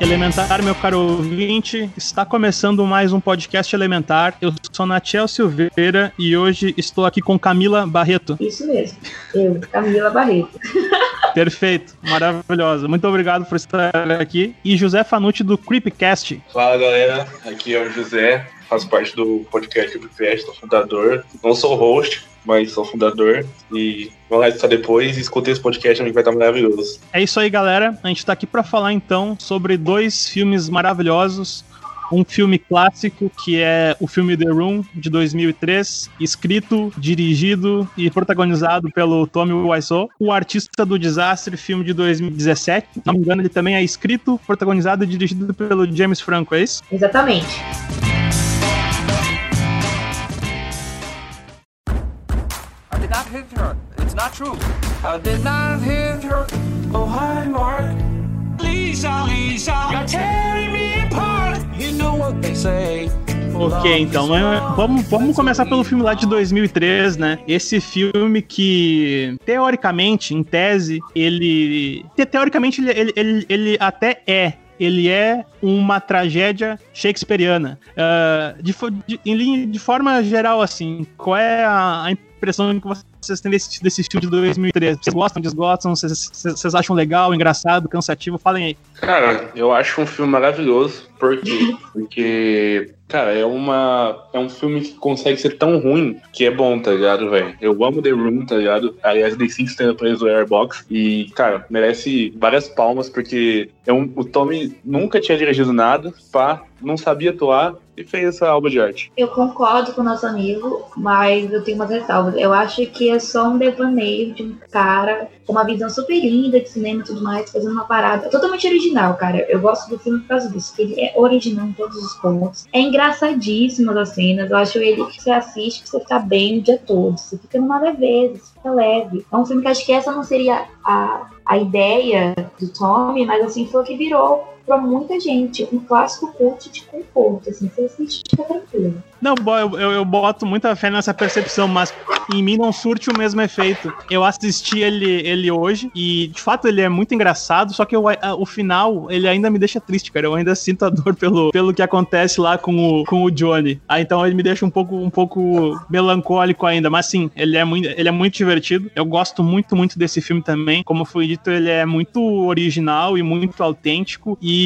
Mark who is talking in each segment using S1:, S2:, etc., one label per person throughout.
S1: Elementar, meu caro ouvinte, está começando mais um podcast Elementar. Eu sou Natiel Silveira e hoje estou aqui com Camila Barreto.
S2: Isso mesmo, eu, Camila Barreto.
S1: Perfeito, maravilhosa. Muito obrigado por estar aqui. E José Fanucci do Creepcast.
S3: Fala galera, aqui é o José, faço parte do podcast Creepcast, sou fundador. Não sou host, mas sou fundador. E vamos lá escutar depois e escutei esse podcast, que vai estar maravilhoso.
S1: É isso aí, galera. A gente está aqui para falar então sobre dois filmes maravilhosos. Um filme clássico que é o filme The Room de 2003, escrito, dirigido e protagonizado pelo Tommy Wiseau. O Artista do Desastre, filme de 2017. Se não me engano, ele também é escrito, protagonizado e dirigido pelo James Franco, é isso?
S2: Exatamente. Hit her. It's not true. I did not hit her. Oh, hi, Mark. Lisa, Lisa, you're tearing me apart. You know what they say.
S1: Ok, então vamos, vamos começar pelo filme lá de 2003, né? Esse filme que, teoricamente, em tese, ele. Teoricamente, ele, ele, ele até é ele é uma tragédia shakespeariana. Uh, de, de, em, de forma geral, assim, qual é a, a impressão que vocês têm desse, desse filme de 2013? Vocês gostam, desgostam? Vocês, vocês acham legal, engraçado, cansativo? Falem aí.
S3: Cara, eu acho um filme maravilhoso. Por quê? Porque, cara, é uma. É um filme que consegue ser tão ruim que é bom, tá ligado, velho? Eu amo The Room, tá ligado? Aliás, The Six tendo preso o Airbox. E, cara, merece várias palmas, porque é um, o Tommy nunca tinha dirigido nada, pá, não sabia atuar e fez essa obra de arte.
S2: Eu concordo com o nosso amigo, mas eu tenho umas ressalvas. Eu acho que é só um devaneio de um cara com uma visão super linda de cinema e tudo mais, fazendo uma parada totalmente original, cara. Eu gosto do filme por causa disso, que ele é original em todos os pontos. É engraçadíssimo as cenas. Eu acho ele que você assiste pra você ficar bem o dia todo. Você fica numa leveza, você fica leve. É um filme que acho que essa não seria a, a ideia do Tommy, mas assim foi o que virou para muita gente um clássico cult de conforto, assim, você assiste fica tranquilo.
S1: Não, eu, eu, eu, boto muita fé nessa percepção, mas em mim não surte o mesmo efeito. Eu assisti ele, ele hoje e, de fato, ele é muito engraçado, só que eu, o final, ele ainda me deixa triste, cara. Eu ainda sinto a dor pelo, pelo que acontece lá com o, com o Johnny. Ah, então ele me deixa um pouco, um pouco melancólico ainda, mas sim, ele é, muito, ele é muito divertido. Eu gosto muito, muito desse filme também. Como foi dito, ele é muito original e muito autêntico e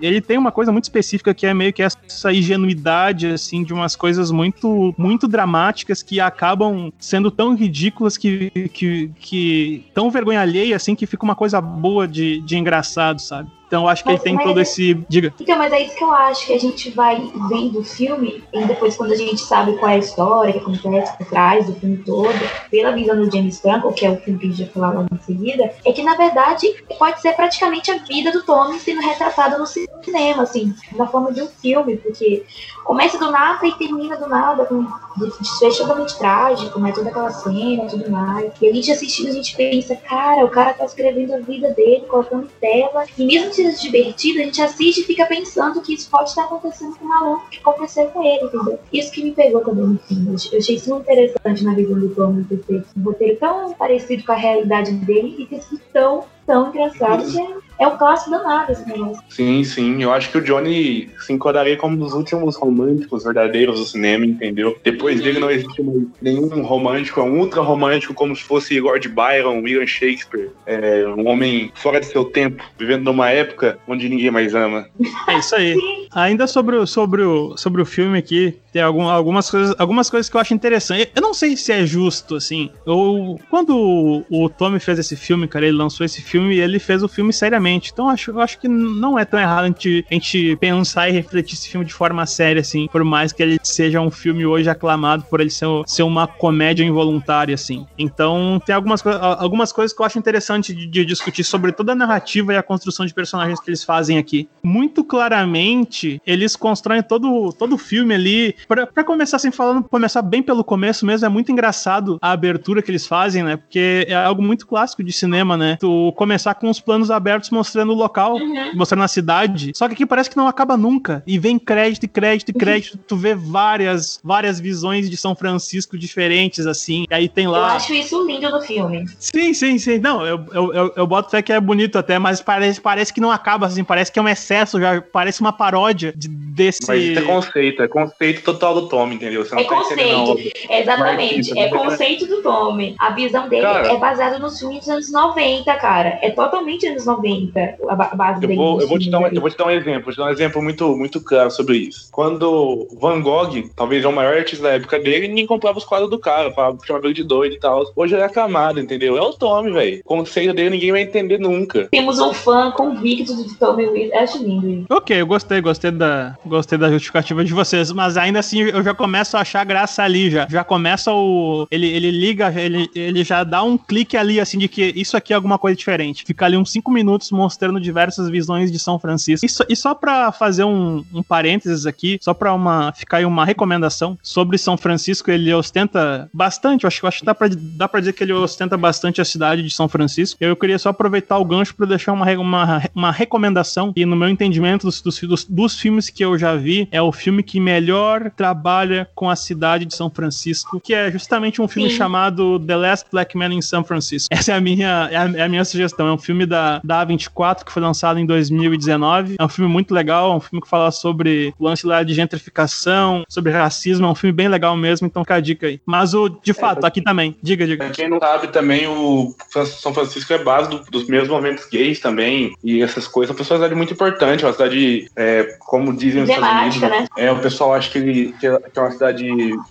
S1: ele tem uma coisa muito específica que é meio que essa ingenuidade, assim, de uma umas coisas muito, muito dramáticas que acabam sendo tão ridículas que, que, que tão vergonha alheia, assim, que fica uma coisa boa de, de engraçado, sabe? Então acho que mas, ele tem todo é... esse. Diga.
S2: Então, mas é isso que eu acho, que a gente vai vendo o filme, e depois quando a gente sabe qual é a história que acontece por trás do filme todo, pela visão do James Franco, que é o filme que a gente vai falar logo em seguida, é que na verdade pode ser praticamente a vida do Tommy sendo retratada no cinema, assim, na forma de um filme, porque começa do nada e termina do nada, com desfecho totalmente trágico, né? Toda aquela cena e tudo mais. E a gente assistindo, a gente pensa, cara, o cara tá escrevendo a vida dele, colocando tela, e mesmo se divertido, a gente assiste e fica pensando que isso pode estar acontecendo com o maluco que aconteceu com ele, entendeu? Isso que me pegou também no filme. Eu achei isso muito interessante na visão do Tom ter feito um roteiro tão parecido com a realidade dele e ter sido tão tão engraçado que é, é um clássico danado esse negócio.
S3: Sim, sim. Eu acho que o Johnny se enquadraria como um dos últimos românticos verdadeiros do cinema, entendeu? Depois dele não existe nenhum romântico, é um ultra romântico, como se fosse Lord Byron, William Shakespeare. É, um homem fora de seu tempo, vivendo numa época onde ninguém mais ama.
S1: É isso aí. Ainda sobre o, sobre o, sobre o filme aqui, tem algum, algumas, coisas, algumas coisas que eu acho interessantes. Eu não sei se é justo, assim. Eu, quando o, o Tommy fez esse filme, cara, ele lançou esse filme filme e ele fez o filme seriamente. Então acho, eu acho que não é tão errado a gente, a gente pensar e refletir esse filme de forma séria, assim, por mais que ele seja um filme hoje aclamado por ele ser, ser uma comédia involuntária, assim. Então tem algumas, algumas coisas que eu acho interessante de, de discutir sobre toda a narrativa e a construção de personagens que eles fazem aqui. Muito claramente, eles constroem todo, todo o filme ali. para começar assim, falando, começar bem pelo começo mesmo, é muito engraçado a abertura que eles fazem, né? Porque é algo muito clássico de cinema, né? Tu começar com os planos abertos mostrando o local, uhum. mostrando a cidade. Só que aqui parece que não acaba nunca. E vem crédito, crédito, crédito. Uhum. Tu vê várias, várias visões de São Francisco diferentes, assim. E aí tem lá.
S2: Eu acho isso lindo no filme.
S1: Sim, sim, sim. Não, eu, eu, eu, eu boto fé que é bonito até, mas parece, parece que não acaba, assim. Parece que é um excesso, já parece uma paródia de, desse.
S3: Mas isso é conceito, é conceito total do Tom, entendeu?
S2: Você não é tá conceito, exatamente. É conceito do Tom. A visão dele cara, é baseada nos filmes dos anos 90, cara. É totalmente anos 90 a base
S3: eu Vou, eu, vou te dar um, eu vou te dar um exemplo, vou te dar um exemplo muito, muito claro sobre isso. Quando Van Gogh, talvez é o maior artista da época dele, ninguém comprava os quadros do cara, falava, chamava ele de doido e tal. Hoje ele é aclamado, entendeu? É o Tommy, velho. O conceito dele ninguém vai entender nunca.
S2: Temos um fã convicto de Tommy Wiseau. Acho lindo.
S1: Ok, eu gostei, gostei da, gostei da justificativa de vocês, mas ainda assim eu já começo a achar graça ali já. Já começa o. Ele, ele liga, ele, ele já dá um clique ali, assim, de que isso aqui é alguma coisa diferente. Fica ali uns 5 minutos mostrando diversas visões de São Francisco. E só, e só pra fazer um, um parênteses aqui, só pra uma, ficar aí uma recomendação sobre São Francisco, ele ostenta bastante, eu acho, eu acho que dá pra, dá pra dizer que ele ostenta bastante a cidade de São Francisco. Eu queria só aproveitar o gancho pra deixar uma, uma, uma recomendação, e no meu entendimento dos, dos, dos filmes que eu já vi, é o filme que melhor trabalha com a cidade de São Francisco, que é justamente um filme Sim. chamado The Last Black Man in San Francisco. Essa é a minha, é a, é a, minha sugestão. É um filme da, da A24 que foi lançado em 2019. É um filme muito legal, é um filme que fala sobre o lance lá de gentrificação, sobre racismo. É um filme bem legal mesmo, então fica a dica aí. Mas o, de fato, é, aqui também. Diga, diga.
S3: Pra quem não sabe também, o São Francisco é base do, dos mesmos movimentos gays também e essas coisas. É uma cidade muito importante, uma cidade, é, como dizem os Estados Unidos, né? é, o pessoal acha que, ele, que é uma cidade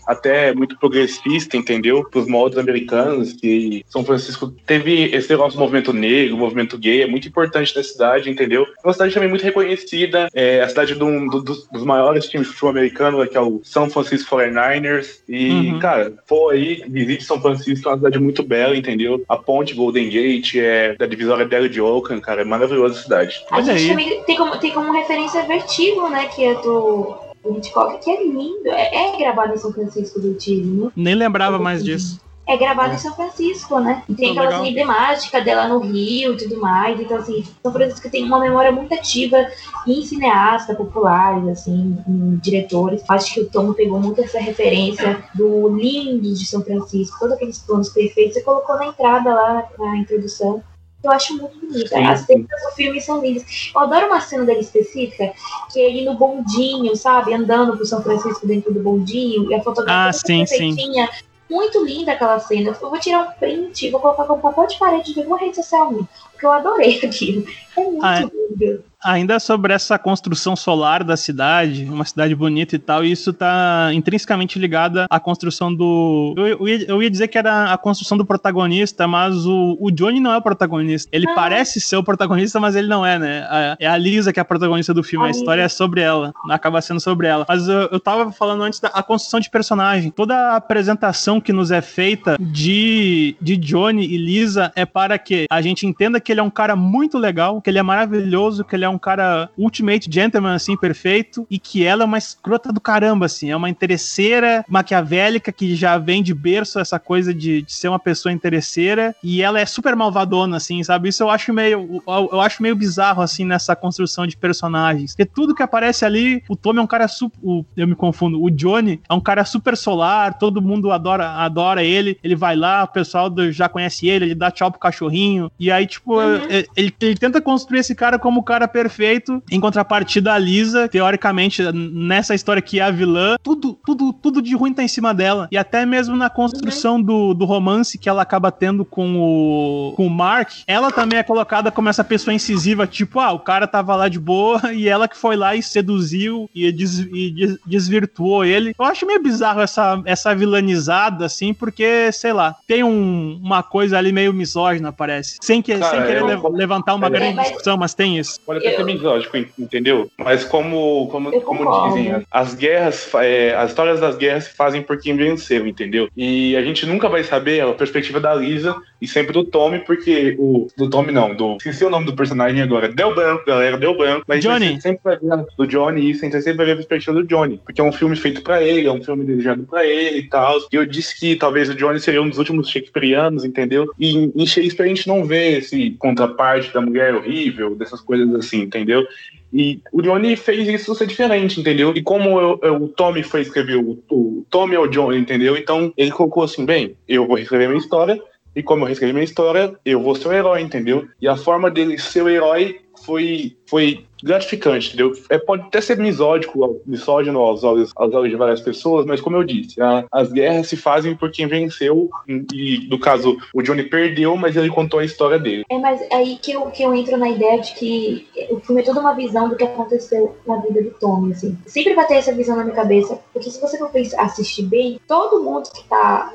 S3: até muito progressista, entendeu? Para os moldes americanos, que São Francisco teve esse negócio movimento negro, movimento gay, é muito importante na cidade, entendeu? É uma cidade também muito reconhecida, é a cidade do, do, dos maiores times de futebol americano, que é o São Francisco 49ers. E, uhum. cara, for aí, visite São Francisco, é uma cidade muito bela, entendeu? A ponte Golden Gate é da divisória dela de Oakland, cara, é maravilhosa a cidade.
S2: A gente também tem como, tem como referência Vertigo, né, que é do o Hitchcock, que é lindo. É, é gravado em São Francisco do Chile, né?
S1: Nem lembrava mais disso
S2: é gravado é. em São Francisco, né? E tem aquela assim, temática dela no Rio e tudo mais. Então, assim, São Francisco tem uma memória muito ativa em cineastas populares, assim, em diretores. Acho que o Tom pegou muito essa referência do lindo de São Francisco, todos aqueles planos perfeitos, e colocou na entrada lá, na introdução. Eu acho muito bonita. As cenas do filme são lindas. Eu adoro uma cena dele específica, que é ele no bondinho, sabe? Andando pro São Francisco dentro do bondinho, e a fotografia
S1: ah, sim,
S2: perfeitinha. Sim muito linda aquela cena. Eu vou tirar um print, vou colocar como papel de parede de alguma rede social minha, porque eu adorei aquilo. É muito ah, é.
S1: Ainda sobre essa construção solar da cidade, uma cidade bonita e tal, isso tá intrinsecamente ligado à construção do. Eu, eu, ia, eu ia, dizer que era a construção do protagonista, mas o, o Johnny não é o protagonista. Ele ah. parece ser o protagonista, mas ele não é, né? A, é a Lisa que é a protagonista do filme. A, a história é sobre ela. Acaba sendo sobre ela. Mas eu, eu tava falando antes da construção de personagem. Toda a apresentação que nos é feita de, de Johnny e Lisa é para que a gente entenda que ele é um cara muito legal, que ele é maravilhoso, que ele é é um cara ultimate gentleman, assim, perfeito, e que ela é uma escrota do caramba, assim, é uma interesseira maquiavélica que já vem de berço essa coisa de, de ser uma pessoa interesseira, e ela é super malvadona, assim, sabe? Isso eu acho meio, eu, eu acho meio bizarro, assim, nessa construção de personagens. Porque tudo que aparece ali, o Tommy é um cara super, o, eu me confundo, o Johnny é um cara super solar, todo mundo adora, adora ele, ele vai lá, o pessoal do, já conhece ele, ele dá tchau pro cachorrinho, e aí, tipo, uhum. ele, ele, ele tenta construir esse cara como como o cara perfeito, em contrapartida a Lisa, teoricamente, nessa história que é a vilã, tudo, tudo, tudo de ruim tá em cima dela. E até mesmo na construção do, do romance que ela acaba tendo com o, com o Mark, ela também é colocada como essa pessoa incisiva, tipo, ah, o cara tava lá de boa e ela que foi lá e seduziu e, des, e des, desvirtuou ele. Eu acho meio bizarro essa, essa vilanizada, assim, porque, sei lá, tem um, uma coisa ali meio misógina, parece. Sem, que, Cara, sem querer eu, levantar uma é, grande mas, discussão, mas tem isso.
S3: Pode até ser misógico, entendeu? Mas como, como, como dizem, as guerras, é, as histórias das guerras se fazem por quem venceu, entendeu? E a gente nunca vai saber a perspectiva da Lisa e sempre do Tommy, porque o. Do Tommy não, do. Esqueci o nome do personagem agora. Deu branco, galera, deu branco. Mas
S1: Johnny.
S3: sempre vai ver do Johnny, isso, a gente sempre vai ver a perspectiva do Johnny. Porque é um filme feito pra ele, é um filme desejado pra ele e tal. E eu disse que talvez o Johnny seria um dos últimos Shakespeareanos, entendeu? E em Shakespeare a gente não vê esse contraparte da mulher horrível, dessas coisas assim, entendeu? E o Johnny fez isso ser diferente, entendeu? E como eu, eu, o Tommy foi escrever o, o Tommy ou o Johnny, entendeu? Então ele colocou assim: bem, eu vou escrever minha história, e como eu reescrevi minha história, eu vou ser o herói, entendeu? E a forma dele ser o herói foi, foi gratificante, entendeu? É, pode até ser misódico, misógino aos olhos, aos olhos de várias pessoas, mas como eu disse, a, as guerras se fazem por quem venceu, e no caso, o Johnny perdeu, mas ele contou a história dele.
S2: É, mas aí que eu, que eu entro na ideia de que o filme é toda uma visão do que aconteceu na vida do Tommy, assim. Sempre vai ter essa visão na minha cabeça, porque se você for assistir bem, todo mundo que tá,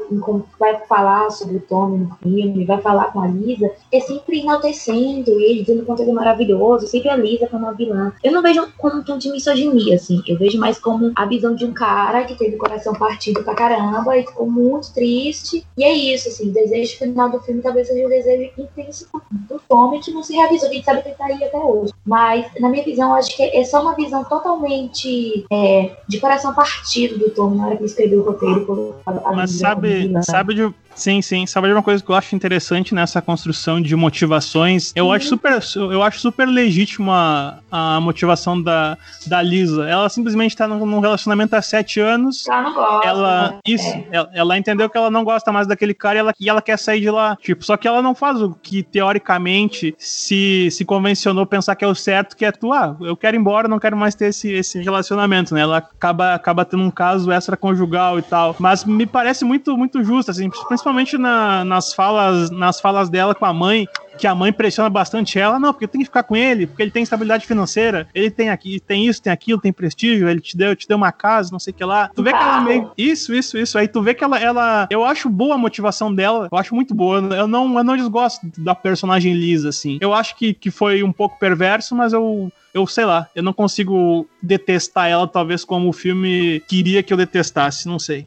S2: vai falar sobre o Tommy no filme, vai falar com a Lisa, é sempre enaltecendo ele, dizendo quanto ele é maravilhoso, sempre a Lisa como vilã. Eu não vejo como um tom de misoginia, assim. Eu vejo mais como a visão de um cara que teve o coração partido pra caramba e ficou muito triste. E é isso, assim. O desejo final do filme talvez seja o desejo intrínseco do Tommy que não se realizou. A gente sabe que ele tá aí até hoje. Mas, na minha visão, acho que é só uma visão totalmente é, de coração partido do Tommy na hora que escreveu o roteiro.
S1: Mas sabe, sabe de Sim, sim. Sabe de uma coisa que eu acho interessante nessa construção de motivações? Eu uhum. acho super, eu acho super legítima a, motivação da, da Lisa. Ela simplesmente tá num relacionamento há sete anos.
S2: Ela não gosta.
S1: Ela, né? isso, é. ela, ela, entendeu que ela não gosta mais daquele cara e ela, e ela quer sair de lá. Tipo, só que ela não faz o que teoricamente se, se convencionou pensar que é o certo, que é tu, ah, eu quero ir embora, não quero mais ter esse, esse relacionamento, né? Ela acaba, acaba tendo um caso extraconjugal e tal. Mas me parece muito, muito justo, assim, principalmente principalmente na, nas, falas, nas falas dela com a mãe, que a mãe pressiona bastante ela, não, porque tem que ficar com ele, porque ele tem estabilidade financeira, ele tem aqui, tem isso, tem aquilo, tem prestígio, ele te deu, te deu uma casa, não sei o que lá. Tu vê que ela meio. Isso, isso, isso. Aí tu vê que ela, ela. Eu acho boa a motivação dela, eu acho muito boa. Eu não, eu não desgosto da personagem lisa, assim. Eu acho que, que foi um pouco perverso, mas eu eu sei lá, eu não consigo detestar ela, talvez como o filme queria que eu detestasse, não sei.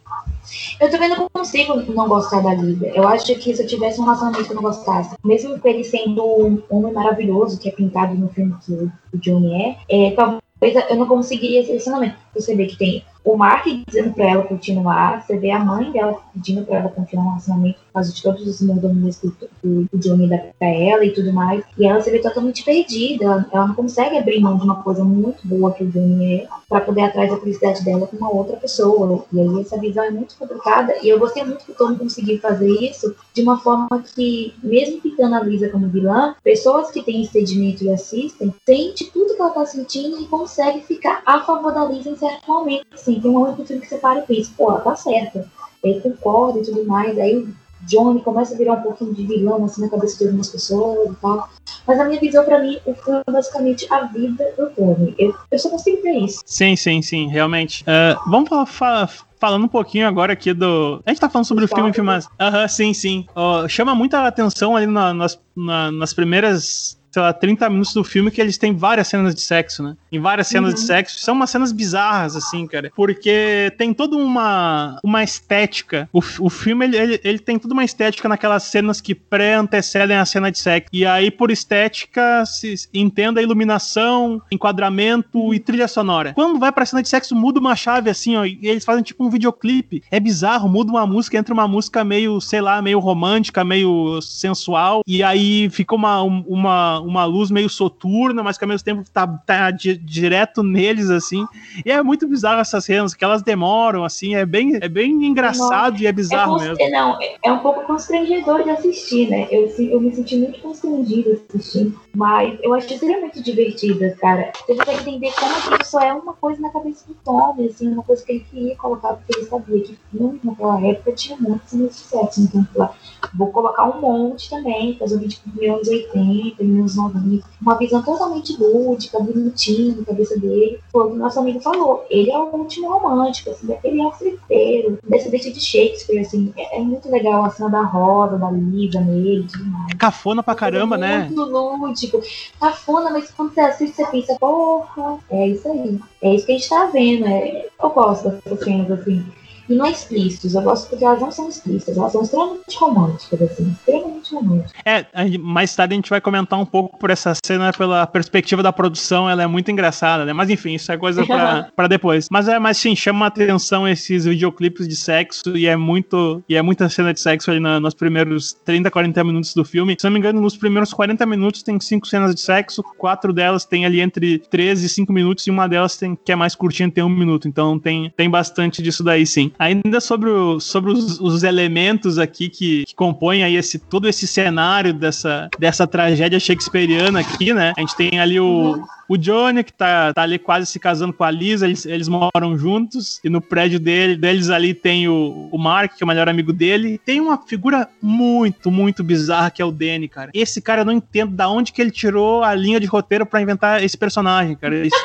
S2: Eu também não consigo não gostar da Lívia. Eu acho que se eu tivesse um relacionamento que eu não gostasse, mesmo ele sendo um homem maravilhoso, que é pintado no filme que o Johnny é, é talvez eu não conseguiria esse relacionamento. Você vê que tem o Mark dizendo pra ela continuar, você vê a mãe dela pedindo pra ela continuar um relacionamento por causa de todos os mordomias que o, o Johnny dá pra ela e tudo mais. E ela se vê totalmente perdida. Ela, não consegue abrir mão de uma coisa muito boa que o Johnny é pra poder atrás da felicidade dela com uma outra pessoa. E aí essa visão é muito complicada. E eu gostei muito que o Tom conseguiu fazer isso de uma forma que, mesmo pintando a Lisa como vilã, pessoas que têm entendimento e assistem, sente tudo que ela tá sentindo e consegue ficar a favor da Lisa em certo momento. Assim, tem um momento do filme que você para e pensa, pô, ela tá certa. Ele concorda e tudo mais. Aí o Johnny começa a virar um pouquinho de vilão, assim, na cabeça de algumas pessoas e tal. Mas a minha visão, para mim, o filme é basicamente a vida do Tony. Eu, eu só consigo ver isso.
S1: Sim, sim, sim, realmente. Uh, vamos falar, falando um pouquinho agora aqui do. A gente tá falando sobre o filme, mas. Aham, sim, sim. Uh, chama muita atenção ali na, nas, na, nas primeiras sei lá, 30 minutos do filme que eles têm várias cenas de sexo, né? Em várias cenas uhum. de sexo. São umas cenas bizarras, assim, cara. Porque tem toda uma, uma estética. O, o filme, ele, ele, ele tem toda uma estética naquelas cenas que pré-antecedem a cena de sexo. E aí, por estética, se entenda a iluminação, enquadramento e trilha sonora. Quando vai pra cena de sexo, muda uma chave, assim, ó. E eles fazem tipo um videoclipe. É bizarro, muda uma música, entra uma música meio, sei lá, meio romântica, meio sensual. E aí fica uma, uma uma, uma luz meio soturna, mas que ao mesmo tempo tá, tá di, direto neles, assim. E é muito bizarro essas cenas, que elas demoram, assim, é bem, é bem engraçado não, e é bizarro
S2: é
S1: mesmo.
S2: Não, é um pouco constrangedor de assistir, né? Eu, eu me senti muito constrangido assistindo, mas eu achei extremamente divertida, cara. Você consegue entender como que isso é uma coisa na cabeça do Tommy, assim, uma coisa que ele queria colocar, porque ele sabia que filme naquela época tinha muitos sucesso, então, lá, vou colocar um monte também, fazer um vídeo de anos 80, anos 90, uma visão totalmente lúdica, bonitinha na cabeça dele. Foi o que nosso amigo falou. Ele é o último romântico, assim, daquele afriteiro, descendente de Shakespeare, assim. É, é, muito legal a cena da Rosa, da Lisa nele, demais.
S1: Cafona pra caramba,
S2: é
S1: né?
S2: Muito lúdico. Cafona, mas quando você assiste, você pensa, porra, é isso aí. É isso que a gente tá vendo. É... Eu gosto dessas cenas, assim e não explícitos. Eu gosto porque elas não são explícitas, elas são extremamente românticas, assim, extremamente românticas.
S1: É, mais tarde a gente vai comentar um pouco por essa cena, pela perspectiva da produção, ela é muito engraçada, né? Mas enfim, isso é coisa pra, pra depois. Mas é, mas sim, chama a atenção esses videoclipes de sexo e é muito, e é muita cena de sexo ali na, nos primeiros 30, 40 minutos do filme. Se não me engano, nos primeiros 40 minutos tem cinco cenas de sexo, quatro delas tem ali entre 13 e 5 minutos e uma delas tem, que é mais curtinha, tem um minuto. Então tem, tem bastante disso daí sim. Ainda sobre, o, sobre os, os, elementos aqui que, que compõem aí esse, todo esse cenário dessa, dessa tragédia shakespeariana aqui, né? A gente tem ali o, o Johnny, que tá, tá ali quase se casando com a Lisa, eles, eles moram juntos, e no prédio dele, deles ali tem o, o Mark, que é o melhor amigo dele. Tem uma figura muito, muito bizarra que é o Danny, cara. Esse cara eu não entendo da onde que ele tirou a linha de roteiro para inventar esse personagem, cara. Isso,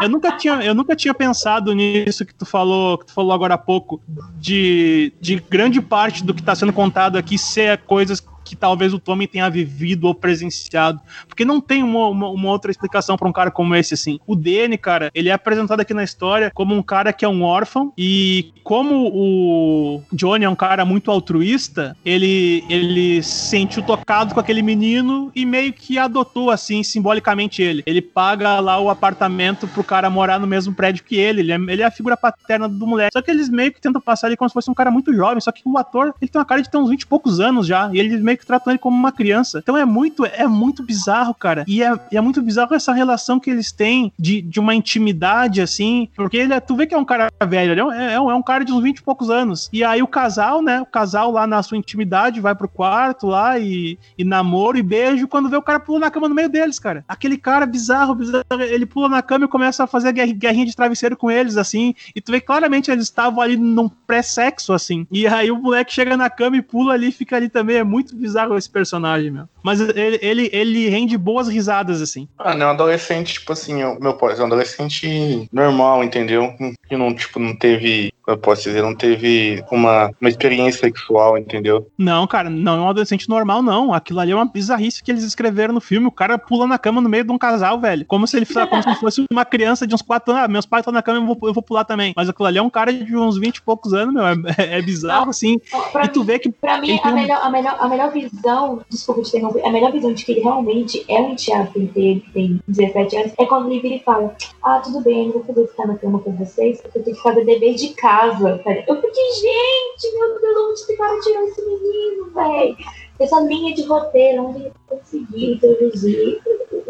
S1: eu nunca tinha, eu nunca tinha pensado nisso que tu falou, que tu falou agora há pouco, de, de grande parte do que está sendo contado aqui ser coisas que talvez o Tommy tenha vivido ou presenciado. Porque não tem uma, uma, uma outra explicação para um cara como esse, assim. O Danny, cara, ele é apresentado aqui na história como um cara que é um órfão e como o Johnny é um cara muito altruísta, ele, ele se sentiu tocado com aquele menino e meio que adotou, assim, simbolicamente ele. Ele paga lá o apartamento pro cara morar no mesmo prédio que ele. Ele é, ele é a figura paterna do moleque. Só que eles meio que tentam passar ele como se fosse um cara muito jovem. Só que o ator, ele tem uma cara de ter uns 20 e poucos anos já. E ele meio meio que tratam ele como uma criança. Então é muito, é muito bizarro, cara. E é, é muito bizarro essa relação que eles têm de, de uma intimidade, assim, porque ele é, tu vê que é um cara velho, ele é, é, é um cara de uns 20 e poucos anos. E aí o casal, né, o casal lá na sua intimidade vai pro quarto lá e, e namoro e beijo, quando vê o cara pula na cama no meio deles, cara. Aquele cara bizarro, bizarro, ele pula na cama e começa a fazer guerrinha de travesseiro com eles, assim, e tu vê claramente eles estavam ali num pré-sexo, assim. E aí o moleque chega na cama e pula ali, fica ali também, é muito bizarro esse personagem, meu. Mas ele, ele, ele rende boas risadas, assim.
S3: Ah, não, adolescente, tipo assim, meu pai, é um adolescente normal, entendeu? Que não, tipo, não teve eu posso dizer, não teve uma, uma experiência sexual, entendeu?
S1: Não, cara, não é um adolescente normal, não. Aquilo ali é uma bizarrice que eles escreveram no filme. O cara pula na cama no meio de um casal, velho. Como se ele como se fosse uma criança de uns 4 anos. Ah, meus pais estão na cama, eu vou, eu vou pular também. Mas aquilo ali é um cara de uns 20 e poucos anos, meu. É, é, bizarro, assim.
S2: Pra
S1: e tu vê que.
S2: Pra mim, a, melhor, a, melhor, a melhor visão, desculpa te interromper, a melhor visão de que ele realmente é um enteado que tem, tem 17 anos é quando ele vira e fala: Ah, tudo bem, eu vou poder ficar na cama com vocês, porque eu tenho que fazer dever de casa. Eu fiquei, gente, meu Deus, onde esse cara tirou esse menino, velho? Essa linha de roteiro, onde ele conseguiu introduzir.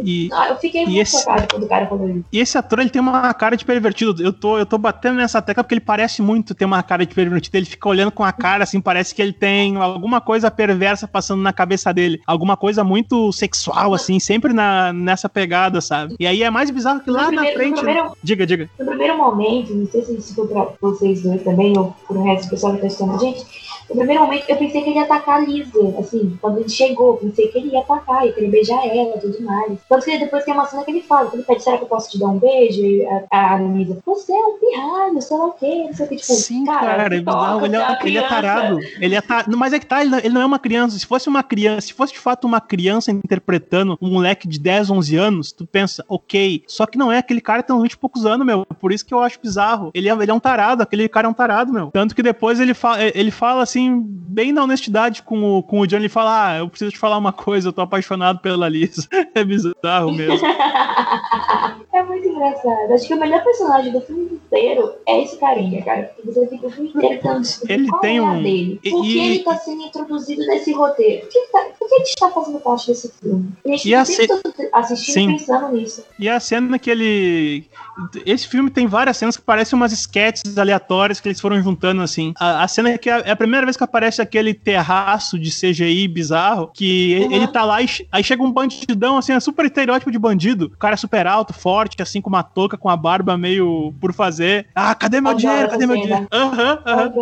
S2: E, ah, eu fiquei muito esse, chocado quando o cara falou isso.
S1: E esse ator, ele tem uma cara de pervertido. Eu tô, eu tô batendo nessa tecla porque ele parece muito ter uma cara de pervertido. Ele fica olhando com a cara, assim, parece que ele tem alguma coisa perversa passando na cabeça dele. Alguma coisa muito sexual, assim, sempre na, nessa pegada, sabe? E aí é mais bizarro que lá primeiro, na frente. Primeiro,
S2: diga,
S1: diga.
S2: No primeiro momento, não sei se isso foi pra vocês dois também, ou pro resto do pessoal que tá assistindo a gente no primeiro momento, eu pensei que ele ia atacar a Lisa, assim, quando ele chegou, pensei que ele ia atacar, ia querer beijar ela e tudo mais. Tanto que depois tem uma cena que ele fala, que ele pede, será que eu posso te dar um beijo? E a, a Lisa, você é um pirralho, sei lá o quê, não sei o que, tipo,
S1: Sim, cara, cara é bizarro, ele, é, ele é tarado, ele é tarado, mas é que tá, ele, ele não é uma criança, se fosse uma criança, se fosse de fato uma criança interpretando um moleque de 10, 11 anos, tu pensa, ok, só que não é, aquele cara tem uns 20 e poucos anos, meu, por isso que eu acho bizarro, ele é, ele é um tarado, aquele cara é um tarado, meu, tanto que depois ele, fa ele fala assim, assim, bem na honestidade com o, com o Johnny, ele fala: Ah, eu preciso te falar uma coisa, eu tô apaixonado pela Lisa. é bizarro mesmo.
S2: é muito engraçado. Acho que o melhor personagem do filme roteiro é esse carinha, cara. Você fica o filme inteiro tentando
S1: Ele
S2: qual
S1: tem
S2: é a
S1: um-
S2: dele.
S1: e-
S2: Por que
S1: e-
S2: ele tá sendo introduzido nesse roteiro? Por que, ele tá, por que ele está fazendo parte desse filme? A gente
S1: E a
S2: todo assistindo
S1: Sim.
S2: e pensando nisso.
S1: E a cena que ele. Esse filme tem várias cenas que parecem umas sketches aleatórias que eles foram juntando assim. A, a cena que é é a primeira vez que aparece aquele terraço de CGI bizarro, que
S2: Uhum.
S1: ele tá lá e aí chega um bandidão, assim, é super estereótipo de bandido. O cara é super alto, forte, assim, com uma touca, com a barba meio por fazer. Ah, cadê meu
S2: Adoro
S1: dinheiro? Cadê meu
S2: cena.
S1: dinheiro? Aham, aham.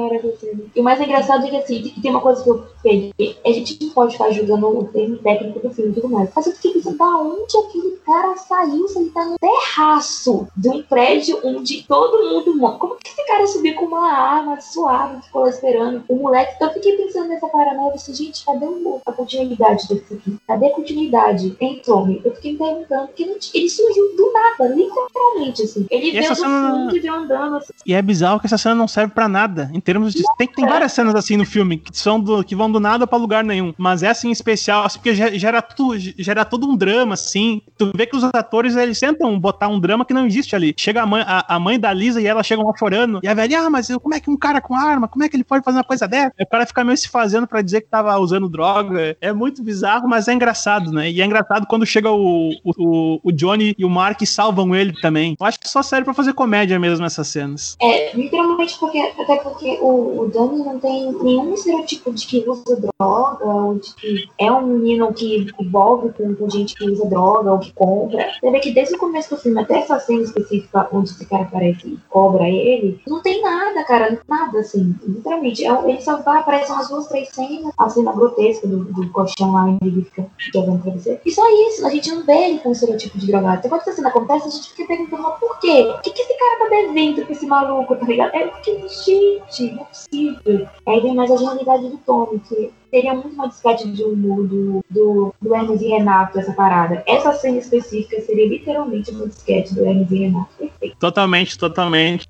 S2: E o mais engraçado é que assim, tem uma coisa que eu peguei. A gente pode ficar julgando o termo técnico do filme e tudo mais. Mas eu fiquei pensando, da onde aquele cara saiu se ele tá no terraço de um prédio onde todo mundo morre? Como que esse cara subiu com uma arma suave, ficou lá esperando o moleque? Então eu fiquei pensando nessa paranoia, disse, gente, cadê a continuidade desse aqui? Cadê a continuidade? Entrou-me. Eu fiquei me perguntando, porque ele, ele surgiu do nada, literalmente, assim. Ele
S1: E
S2: veio do
S1: cena-
S2: fundo e veio andando assim.
S1: E é bizarro que essa cena não serve pra nada. Em termos de. Tem, tem várias cenas assim no filme que, são do, que vão do nada pra lugar nenhum. Mas essa em especial, assim, porque ge- gera, tudo, gera todo um drama, assim. Tu vê que os atores eles tentam botar um drama que não existe ali. Chega a mãe, a, a mãe da Lisa e ela chegam lá chorando. E a velha, ah, mas como é que um cara com arma, como é que ele pode fazer uma coisa dessa? Aí o cara fica meio se fazendo pra dizer que tava usando droga. É muito bizarro, mas é engraçado, né? E é engraçado quando chega o, o, o- Johnny e o Mark e salvam ele também. Eu acho que só serve pra fazer comédia mesmo essas cenas.
S2: É, literalmente porque, até porque o, o Danny não tem nenhum estereotipo de que usa droga, ou de que é um menino que envolve com, com gente que usa droga ou que compra. Você vê que desde o começo do filme, até essa cena específica onde esse cara aparece e cobra ele, não tem nada, cara, nada assim. Literalmente, é ele só vai, aparece umas duas, três cenas, a cena grotesca do, do colchão lá onde ele fica jogando pra você. E só isso, a gente não vê ele com o estereotipo de drogado. Então, quando essa cena acontece, a gente fica perguntando, mas por quê? O que, que esse cara tá devendo pra esse maluco, tá ligado? É porque, gente, não é possível. Aí vem mais a genialidade do Tommy, que seria muito mais disquete de humor do, do, do Hermes e Renato, essa parada. Essa cena específica seria literalmente uma disquete do Hermes e Renato. Perfeito.
S1: Totalmente, totalmente.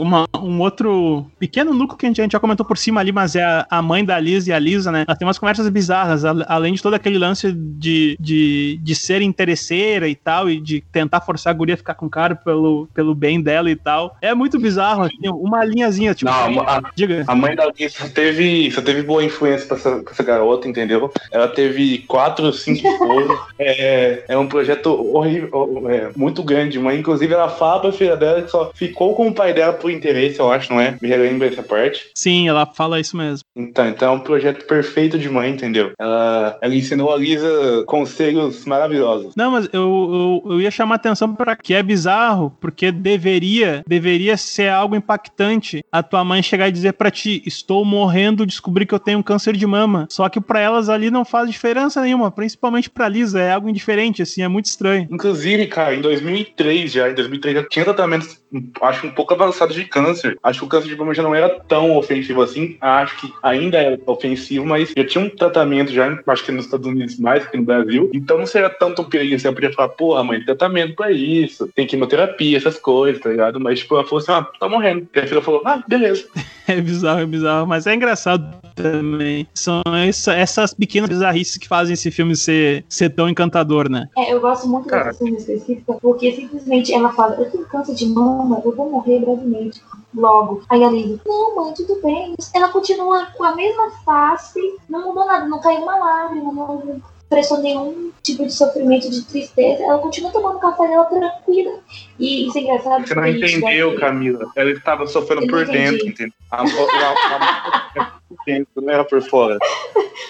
S1: Uma, um outro pequeno núcleo que a gente, a gente já comentou por cima ali, mas é a, a mãe da Liz e a Lisa, né? Ela tem umas conversas bizarras, a- além de todo aquele lance de, de, de ser interesseira e tal, e de tentar forçar a guria a ficar com o cara pelo, pelo bem dela e tal. É muito bizarro, assim, uma linhazinha, tipo.
S3: Não, a,
S1: Diga.
S3: a mãe da Lisa só teve, só teve boa influência pra essa, pra essa garota, entendeu? Ela teve quatro, cinco esposas. É, é um projeto horrível, é, muito grande. Mas, inclusive, ela fala pra filha dela que só ficou com o pai dela por interesse, eu acho, não é? Me relembra essa parte.
S1: Sim, ela fala isso mesmo.
S3: Então, então é um projeto perfeito de mãe, entendeu? Ela, ela ensinou a Lisa conselhos maravilhosos.
S1: Não, mas eu, eu, eu ia chamar atenção para que é bizarro, porque deveria, deveria ser algo impactante a tua mãe chegar e dizer pra ti, estou morrendo, descobri que eu tenho um câncer de mama. Só que pra elas ali não faz diferença nenhuma, principalmente pra Lisa, é algo indiferente, assim, é muito estranho.
S3: Inclusive, cara, em 2003 já, em 2003 já tinha tratamentos, acho um pouco avançados de câncer. Acho que o câncer de mama já não era tão ofensivo assim. Acho que ainda é ofensivo, mas já tinha um tratamento já, acho que nos Estados Unidos mais que no Brasil. Então não seria tanto um perigo assim. Eu podia falar, porra, mãe, tratamento pra isso, tem quimioterapia, essas coisas, tá ligado? Mas, tipo, ela falou assim, ah, tá morrendo. E a filha falou, ah, beleza.
S1: É bizarro, é bizarro, mas é engraçado também. São essa- essas pequenas bizarrices que fazem esse filme ser, ser tão encantador, né?
S2: É, eu gosto muito
S3: Cara.
S2: dessa cena específica, porque simplesmente ela fala, eu tenho câncer de mama, eu vou morrer brevemente. Logo. Aí a Lisa, não, mãe, tudo bem. Ela continua com a mesma face, não mudou nada, não caiu uma lágrima, não expressou nenhum tipo de sofrimento, de tristeza. Ela continua tomando café dela tranquila. E isso é engraçado.
S3: Você não entendeu,
S2: daqui-
S3: Camila. Ela estava sofrendo por dentro, entendeu? A, a, a, a, por dentro, não era por fora.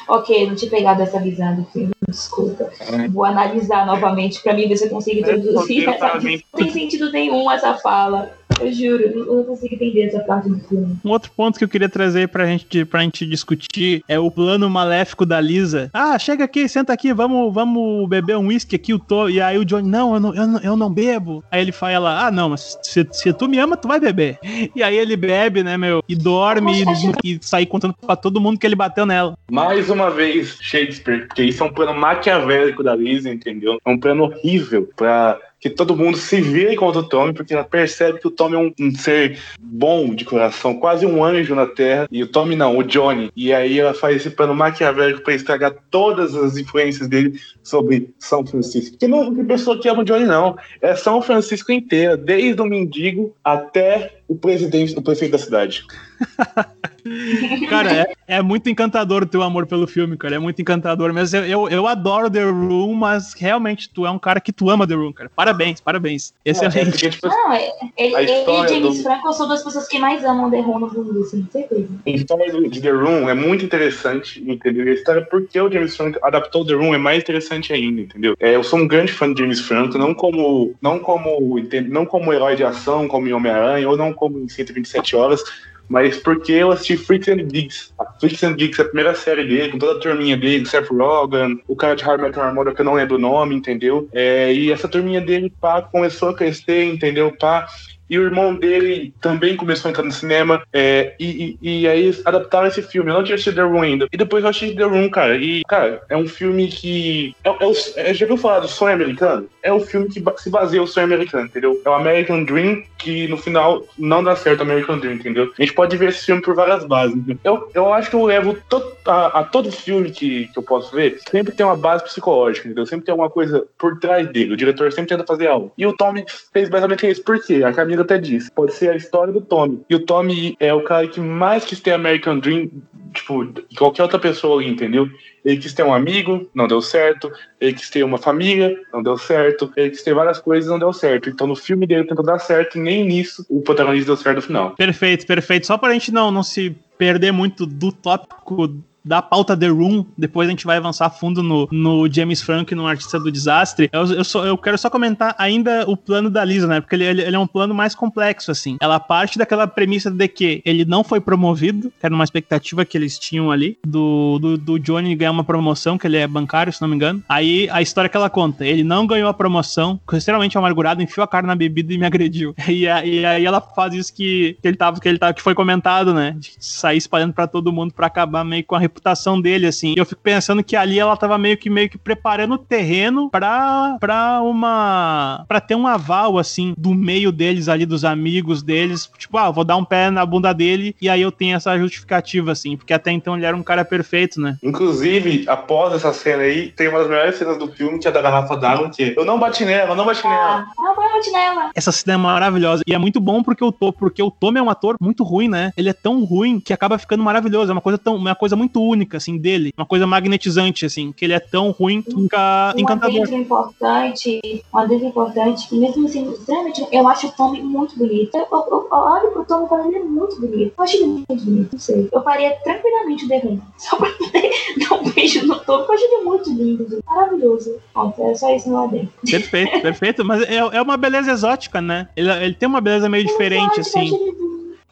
S2: Ok, não tinha pegado essa visão do filme, desculpa.
S3: É.
S2: Vou analisar novamente pra mim ver se eu consigo
S3: É, exatamente.
S2: Não tem sentido nenhum essa fala. Eu juro, eu não consigo entender essa parte do filme.
S1: Um outro ponto que eu queria trazer pra gente, pra gente discutir é o plano maléfico da Lisa. Ah, chega aqui, senta aqui, vamos, vamos beber um uísque aqui, o to... e aí o Johnny, não eu, não, eu não, eu não bebo. Aí ele fala, ah, não, mas se, se tu me ama, tu vai beber. E aí ele bebe, né, meu, e dorme e, e sai contando pra todo mundo que ele bateu nela.
S3: Mais uma vez, Shakespeare, porque isso é um plano maquiavélico da Lisa, entendeu? É um plano horrível pra que todo mundo se vire contra o Tommy, porque ela percebe que o Tommy é um, um, ser bom de coração, quase um anjo na Terra, e o Tommy não, o Johnny. E aí ela faz esse plano maquiavélico para estragar todas as influências dele sobre São Francisco. Que não tem pessoa que ama o Johnny, não. É São Francisco inteira, desde o mendigo até o presidente, o prefeito da cidade.
S1: cara, é, é, muito encantador o teu amor pelo filme, cara. É muito encantador. Mas eu, eu, eu, adoro The Room, mas realmente tu é um cara que tu ama The Room, cara. Parabéns, parabéns. Excelente. É, é porque, tipo,
S2: não, é, ele, ele e James do... Franco são duas pessoas que mais amam The Room no mundo, assim, certeza. A
S3: história de The Room é muito interessante, entendeu? a história porque o James Franco adaptou The Room é mais interessante ainda, entendeu? É, eu sou um grande fã de James Franco, não como, não como, não como herói de ação, como Homem-Aranha, ou não como em 127 horas, mas porque eu assisti Freaks and Geeks. Freaks and Geeks é a primeira série dele, com toda a turminha dele, Seth Rogen, o cara de Hard Metal Mother que eu não lembro o nome, entendeu? É, e essa turminha dele, pá, começou a crescer, entendeu? Pá, e o irmão dele também começou a entrar no cinema, é, e, e, e, aí adaptaram esse filme. Eu não tinha assistido The Room ainda. E depois eu assisti The Room, cara. E, cara, é um filme que. É, é, é, já viu falar do sonho americano? É o filme que se baseia no sonho americano, entendeu? É o American Dream, que no final não dá certo o American Dream, entendeu? A gente pode ver esse filme por várias bases. Eu, eu acho que eu levo to, a, a, todo filme que, que eu posso ver, sempre tem uma base psicológica, entendeu? Sempre tem alguma coisa por trás dele. O diretor sempre tenta fazer algo. E o Tommy fez basicamente isso. Por quê? A Camila até disse. Pode ser a história do Tommy. E o Tommy é o cara que mais quis ter American Dream, tipo, qualquer outra pessoa ali, entendeu? Ele quis ter um amigo, não deu certo. Ele quis ter uma família, não deu certo. Ele quis ter várias coisas, não deu certo. Então no filme dele tentou dar certo e nem nisso o protagonista deu certo no final.
S1: Perfeito, perfeito. Só pra gente não, não se perder muito do tópico da pauta The Room, depois a gente vai avançar fundo no, no James Franco, no Artista do Desastre. Eu, eu, só, eu quero só comentar ainda o plano da Lisa, né? Porque ele, ele, ele, é um plano mais complexo, assim. Ela parte daquela premissa de que ele não foi promovido, que era uma expectativa que eles tinham ali, do, do, do Johnny ganhar uma promoção, que ele é bancário, se não me engano. Aí a história que ela conta, ele não ganhou a promoção, extremamente amargurado, enfiou a cara na bebida e me agrediu. E, e aí ela faz isso que, que ele tava, que ele tava, que foi comentado, né? De sair espalhando para todo mundo para acabar meio com a reputação dele, assim. E eu fico pensando que ali ela tava meio que meio que preparando o terreno pra, pra uma. pra ter um aval, assim, do meio deles ali, dos amigos deles. Tipo, ah, vou dar um pé na bunda dele e aí eu tenho essa justificativa, assim. Porque até então ele era um cara perfeito, né?
S3: Inclusive, após essa cena aí, tem uma das melhores cenas do filme, que é da garrafa d'água, que é, eu não bati nela, não bati nela.
S2: Ah, não bati nela.
S1: Essa cena é maravilhosa. E é muito bom porque o Tom, porque o Tom é um ator muito ruim, né? Ele é tão ruim que acaba ficando maravilhoso. É uma coisa tão, uma coisa muito única, assim, dele. Uma coisa magnetizante, assim, que ele é tão ruim que fica encantador.
S2: Uma importante, uma coisa importante, que mesmo assim, extremamente, eu acho o Tommy muito bonito. Eu, eu, eu olho pro Tommy e falo, ele é muito bonito. Eu acho ele muito bonito, não sei. Eu faria tranquilamente o The só pra poder dar um beijo no Tommy, eu acho ele muito lindo, maravilhoso. Pronto, é só isso lá dentro.
S1: Perfeito, perfeito. Mas é, é uma beleza exótica, né? Ele, ele tem uma beleza meio diferente, assim.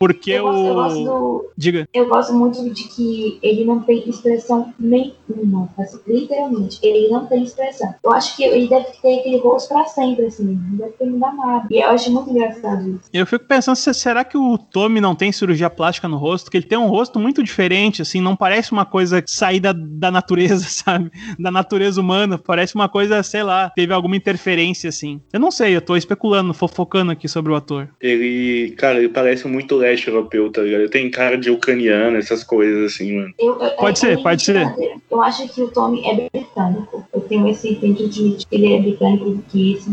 S1: Porque eu
S2: gosto, eu gosto do,
S1: Diga.
S2: Eu gosto muito de que ele não tem expressão nenhuma. Assim, literalmente, ele não tem expressão. Eu acho que ele deve ter aquele rosto pra sempre, assim. Não deve ter mudado nada. E eu acho muito engraçado isso.
S1: Eu fico pensando, será que o Tommy não tem cirurgia plástica no rosto? Que ele tem um rosto muito diferente, assim. Não parece uma coisa saída da natureza, sabe? Da natureza humana. Parece uma coisa, sei lá, teve alguma interferência, assim. Eu não sei, eu tô especulando, fofocando aqui sobre o ator.
S3: Ele, cara, ele parece muito leve leste europeu, tá ligado? Tem cara de ucraniano, essas coisas assim, mano.
S2: Eu, eu,
S1: pode ser, pode ser.
S2: Eu acho que o Tommy é britânico. Eu tenho esse entendimento de que ele é britânico, que isso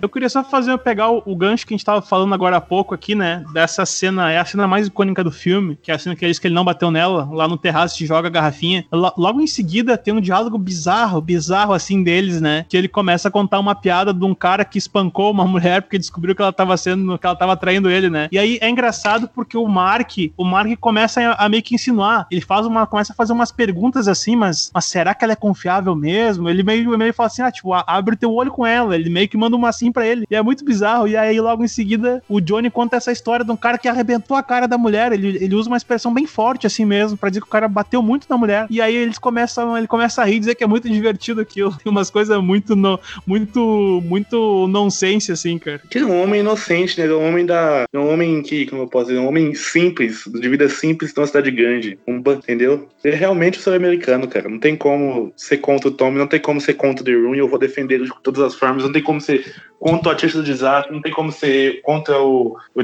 S1: eu queria só fazer pegar o, o, gancho que a gente tava falando agora há pouco aqui, né? Dessa cena, é a cena mais icônica do filme, que é a cena que ele diz que ele não bateu nela, lá no terraço se joga a garrafinha. L logo em seguida tem um diálogo bizarro, bizarro assim deles, né? Que ele começa a contar uma piada de um cara que espancou uma mulher porque descobriu que ela tava sendo, que ela tava traindo ele, né? E aí é engraçado porque o Mark, o Mark começa a, a meio que insinuar, ele faz uma, começa a fazer umas perguntas assim, mas, mas será que ela é confiável mesmo? Ele meio, meio fala assim, ah, tipo, abre teu olho com ela. Ele meio que manda uma assim para ele. E é muito bizarro. E aí, logo em seguida, o Johnny conta essa história de um cara que arrebentou a cara da mulher. Ele, ele usa uma expressão bem forte, assim mesmo, pra dizer que o cara bateu muito na mulher. E aí eles começam, ele começa a rir, dizer que é muito divertido aquilo. Tem umas coisas muito, no, muito, muito nonsense, assim, cara.
S3: Que é um homem inocente, né? É um homem da. É um homem que, como eu posso dizer, um homem simples, de vida simples numa cidade grande. Um, entendeu? Ele é realmente o seu americano, cara. Não tem como ser contra o Tommy, não tem como ser contra o The Room eu vou defender ele de todas as formas. Não tem como ser contra o artista do desastre, não tem como ser contra o, o,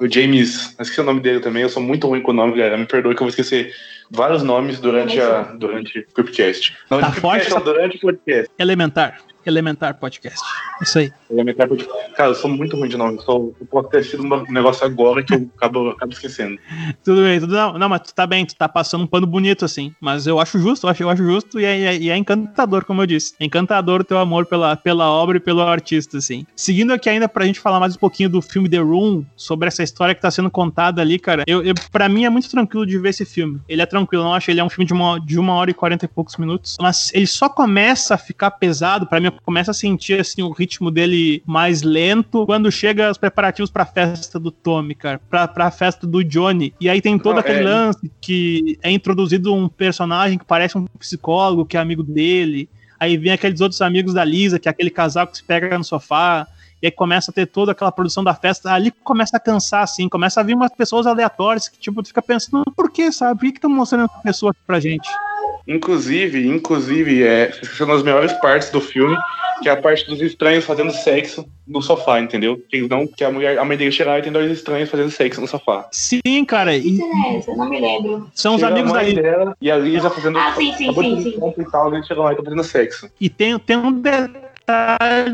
S3: o James. Esqueci o nome dele também, eu sou muito ruim com o nome, galera. Me perdoe que eu vou esquecer vários nomes durante, a, durante o podcast. Não,
S1: Tá forte,
S3: não, durante o podcast.
S1: Elementar. Elementar Podcast. Isso aí.
S3: Elementar podcast. Cara, eu sou muito ruim de nome. Sou, eu posso ter assistido um negócio agora que eu acabo, acabo esquecendo.
S1: Tudo bem, tudo não, não, mas tu tá bem, tu tá passando um pano bonito assim. Mas eu acho justo, eu acho, eu acho justo e é, e é encantador, como eu disse. É encantador o teu amor pela, pela obra e pelo artista, assim. Seguindo aqui ainda pra gente falar mais um pouquinho do filme The Room, sobre essa história que tá sendo contada ali, cara. Eu, eu, pra mim é muito tranquilo de ver esse filme. Ele é tranquilo, eu não acho ele é um filme de uma, de uma hora e quarenta e poucos minutos. Mas ele só começa a ficar pesado, pra mim, começa a sentir assim o ritmo dele mais lento quando chega os preparativos pra festa do Tommy, cara. Pra, pra festa do Johnny. E aí tem todo
S3: Não,
S1: aquele
S3: é-
S1: lance que é introduzido um personagem que parece um psicólogo, que é amigo dele. Aí vem aqueles outros amigos da Lisa, que é aquele casal que se pega no sofá. E aí começa a ter toda aquela produção da festa. Ali começa a cansar, assim. Começa a vir umas pessoas aleatórias que, tipo, tu fica pensando, por que, sabe? Por que estão mostrando essa pessoa aqui pra gente?
S3: Inclusive, inclusive, é, é uma das melhores partes do filme, que é a parte dos estranhos fazendo sexo no sofá, entendeu? Que eles não, que a mulher, a mãe dele chega lá e tem dois estranhos fazendo sexo no sofá.
S1: Sim, cara. E
S2: é essa? Não me lembro.
S1: são os amigos da Lisa.
S3: e a Lisa fazendo
S2: Ah, sim, sim, sim, sim.
S3: e tal, eles chegam lá e estão fazendo sexo.
S1: E tem, tem um detalhe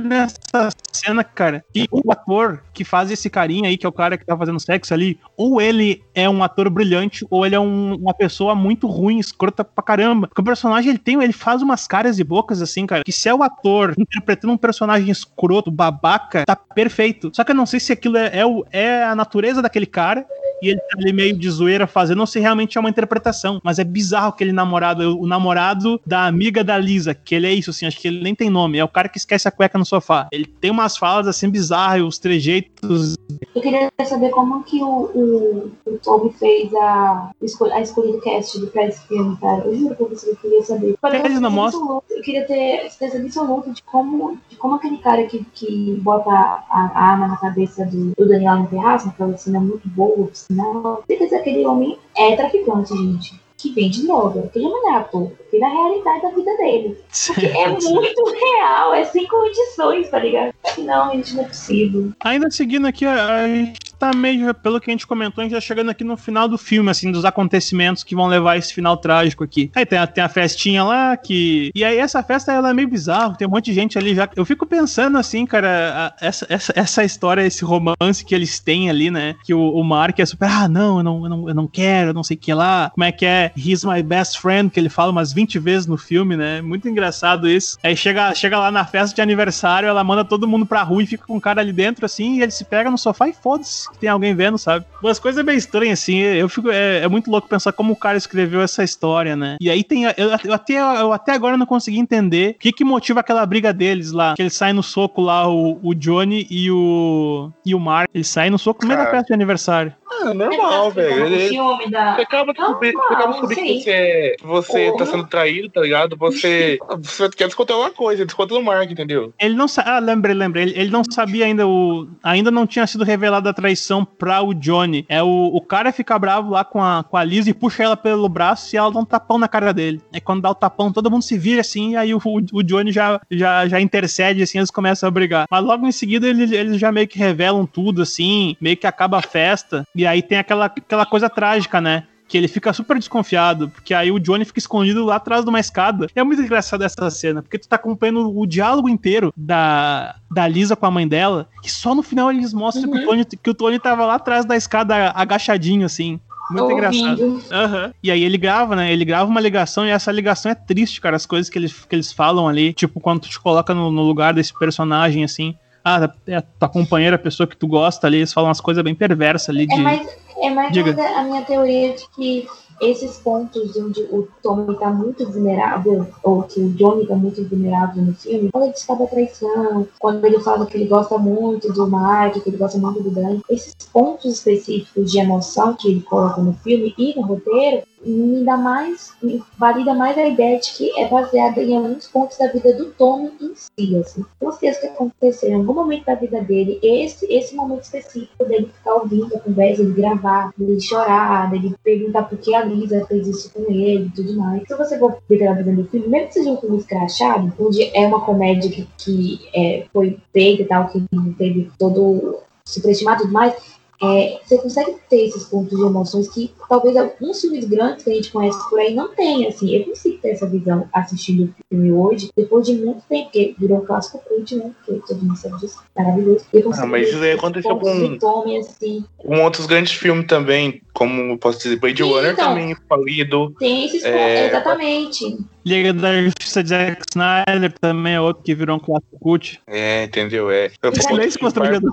S1: nessa cena, cara. Que o ator que faz esse carinha aí, que é o cara que tá fazendo sexo ali, ou ele é um ator brilhante, ou ele é um- uma pessoa muito ruim, escrota pra caramba. Porque o personagem, ele tem, ele faz umas caras e bocas assim, cara, que se é o ator interpretando um personagem escroto, babaca, tá perfeito. Só que eu não sei se aquilo é, é, o- é a natureza daquele cara, e ele tá ali meio de zoeira fazendo, ou se realmente é uma interpretação. Mas é bizarro aquele namorado, o namorado da amiga da Lisa, que ele é isso, assim, acho que ele nem tem nome, é o cara que esquece a cueca no sofá. Ele tem umas falas assim bizarras, os trejeitos.
S2: Eu queria saber como que o, o, o Toby fez a, escolha, a escolha do cast do esse filme, cara. Eu juro pra você que eu queria saber. Eu queria ter
S1: Eles não mostram?
S2: Eu queria ter certeza absoluta de como, de como aquele cara que, que bota a, a arma na cabeça do, do Daniel no terraço, naquela cena muito boa, por sinal. Certeza que aquele homem é traficante, gente. Que vende droga. Porque ele não é ator. Porque na realidade da vida dele. Porque é muito real, é sem condições, tá ligado? Não, gente, não é possível.
S1: Ainda seguindo aqui, a a gente tá meio, pelo que a gente comentou, a gente tá chegando aqui no final do filme, assim, dos acontecimentos que vão levar esse final trágico aqui. Aí tem a, tem a festinha lá, que. E aí essa festa, ela é meio bizarra, tem um monte de gente ali já. Eu fico pensando, assim, cara, a- essa, essa, essa história, esse romance que eles têm ali, né? Que o, o Mark é super, ah, não eu, não, eu não, eu não quero, eu não sei o que lá. Como é que é? He's my best friend, que ele fala umas 20 vezes no filme, né? Muito engraçado isso. Aí chega, chega lá na festa de aniversário, ela manda todo mundo pra rua e fica com o cara ali dentro, assim, e ele se pega no sofá e foda-se que tem alguém vendo, sabe? Umas coisas bem estranhas, assim. Eu fico. É, é muito louco pensar como o cara escreveu essa história, né? E aí tem. Eu, eu até, eu até agora não consegui entender o que, que motiva aquela briga deles lá. Que eles saem no soco lá, o, o Johnny e o. E o Mark. Eles saem no soco no meio da festa de aniversário.
S3: Ah, normal, velho.
S2: O
S3: Ele,
S2: ciúme da.
S3: Você acaba de descobrir, você acaba de descobrir que você, é- você
S2: Porra.
S3: tá sendo traído, tá ligado? Você, você quer descontar alguma coisa, desconta no Mark, entendeu?
S1: Ele não sa- Ah, lembrei, lembrei. Ele, ele não sabia ainda o. Ainda não tinha sido revelada a traição pra o Johnny. É o, o cara fica bravo lá com a, com a Liz e puxa ela pelo braço e ela dá um tapão na cara dele. É quando dá o tapão, todo mundo se vira assim, e aí o, o Johnny já, já, já intercede, assim, eles começam a brigar. Mas logo em seguida eles, eles já meio que revelam tudo, assim, meio que acaba a festa. E aí tem aquela, aquela coisa trágica, né? que ele fica super desconfiado, porque aí o Johnny fica escondido lá atrás de uma escada. É muito engraçado essa cena, porque tu tá acompanhando o diálogo inteiro da, da Lisa com a mãe dela, e só no final eles mostram que, o Tony, que o Tony tava lá atrás da escada agachadinho, assim. Muito engraçado. Aham. E aí ele grava, né? Ele grava uma ligação e essa ligação é triste, cara. As coisas que eles, que eles falam ali. Tipo, quando tu te coloca no, no lugar desse personagem, assim. Ah, é a tua companheira, a pessoa que tu gosta ali. Eles falam umas coisas bem perversas ali de.
S2: É mais, é mais a minha teoria de que esses pontos onde o Tommy tá muito vulnerável, ou que o Johnny tá muito vulnerável no filme, quando ele descobre a traição, quando ele fala que ele gosta muito do Mark, que ele gosta muito do Dan, esses pontos específicos de emoção que ele coloca no filme e no roteiro, me dá mais, me valida mais a ideia de que é baseada em alguns pontos da vida do Tommy em si, assim. Que aconteceram em algum momento da vida dele, esse, esse momento específico dele ficar ouvindo a conversa, ele gravar, dele chorar, dele perguntar por que a Lisa fez isso com ele e tudo mais. Se você for ver pela vida do filme, mesmo que seja um filme escrachado, onde é uma comédia que, que é, foi feita e tal, que teve todo superestimado e tudo mais, é, você consegue ter esses pontos de emoções que talvez alguns filmes grandes que a gente conhece por aí não tenha, assim. Eu consigo ter essa visão assistindo o filme hoje, depois de muito tempo, porque virou um clássico cult, né? Porque todo mundo sabe disso, maravilhoso. Eu
S3: ah, mas isso aí aconteceu com,
S2: Tommy, assim.
S3: com outros grandes filmes também, como posso dizer, Blade Runner então, também, falido.
S2: Tem esses é... pontos, exatamente.
S1: Liga da Justiça de Zack Snyder também é outro que virou um clássico cult.
S3: É, entendeu? É.
S1: Eu Silêncio constrangedor.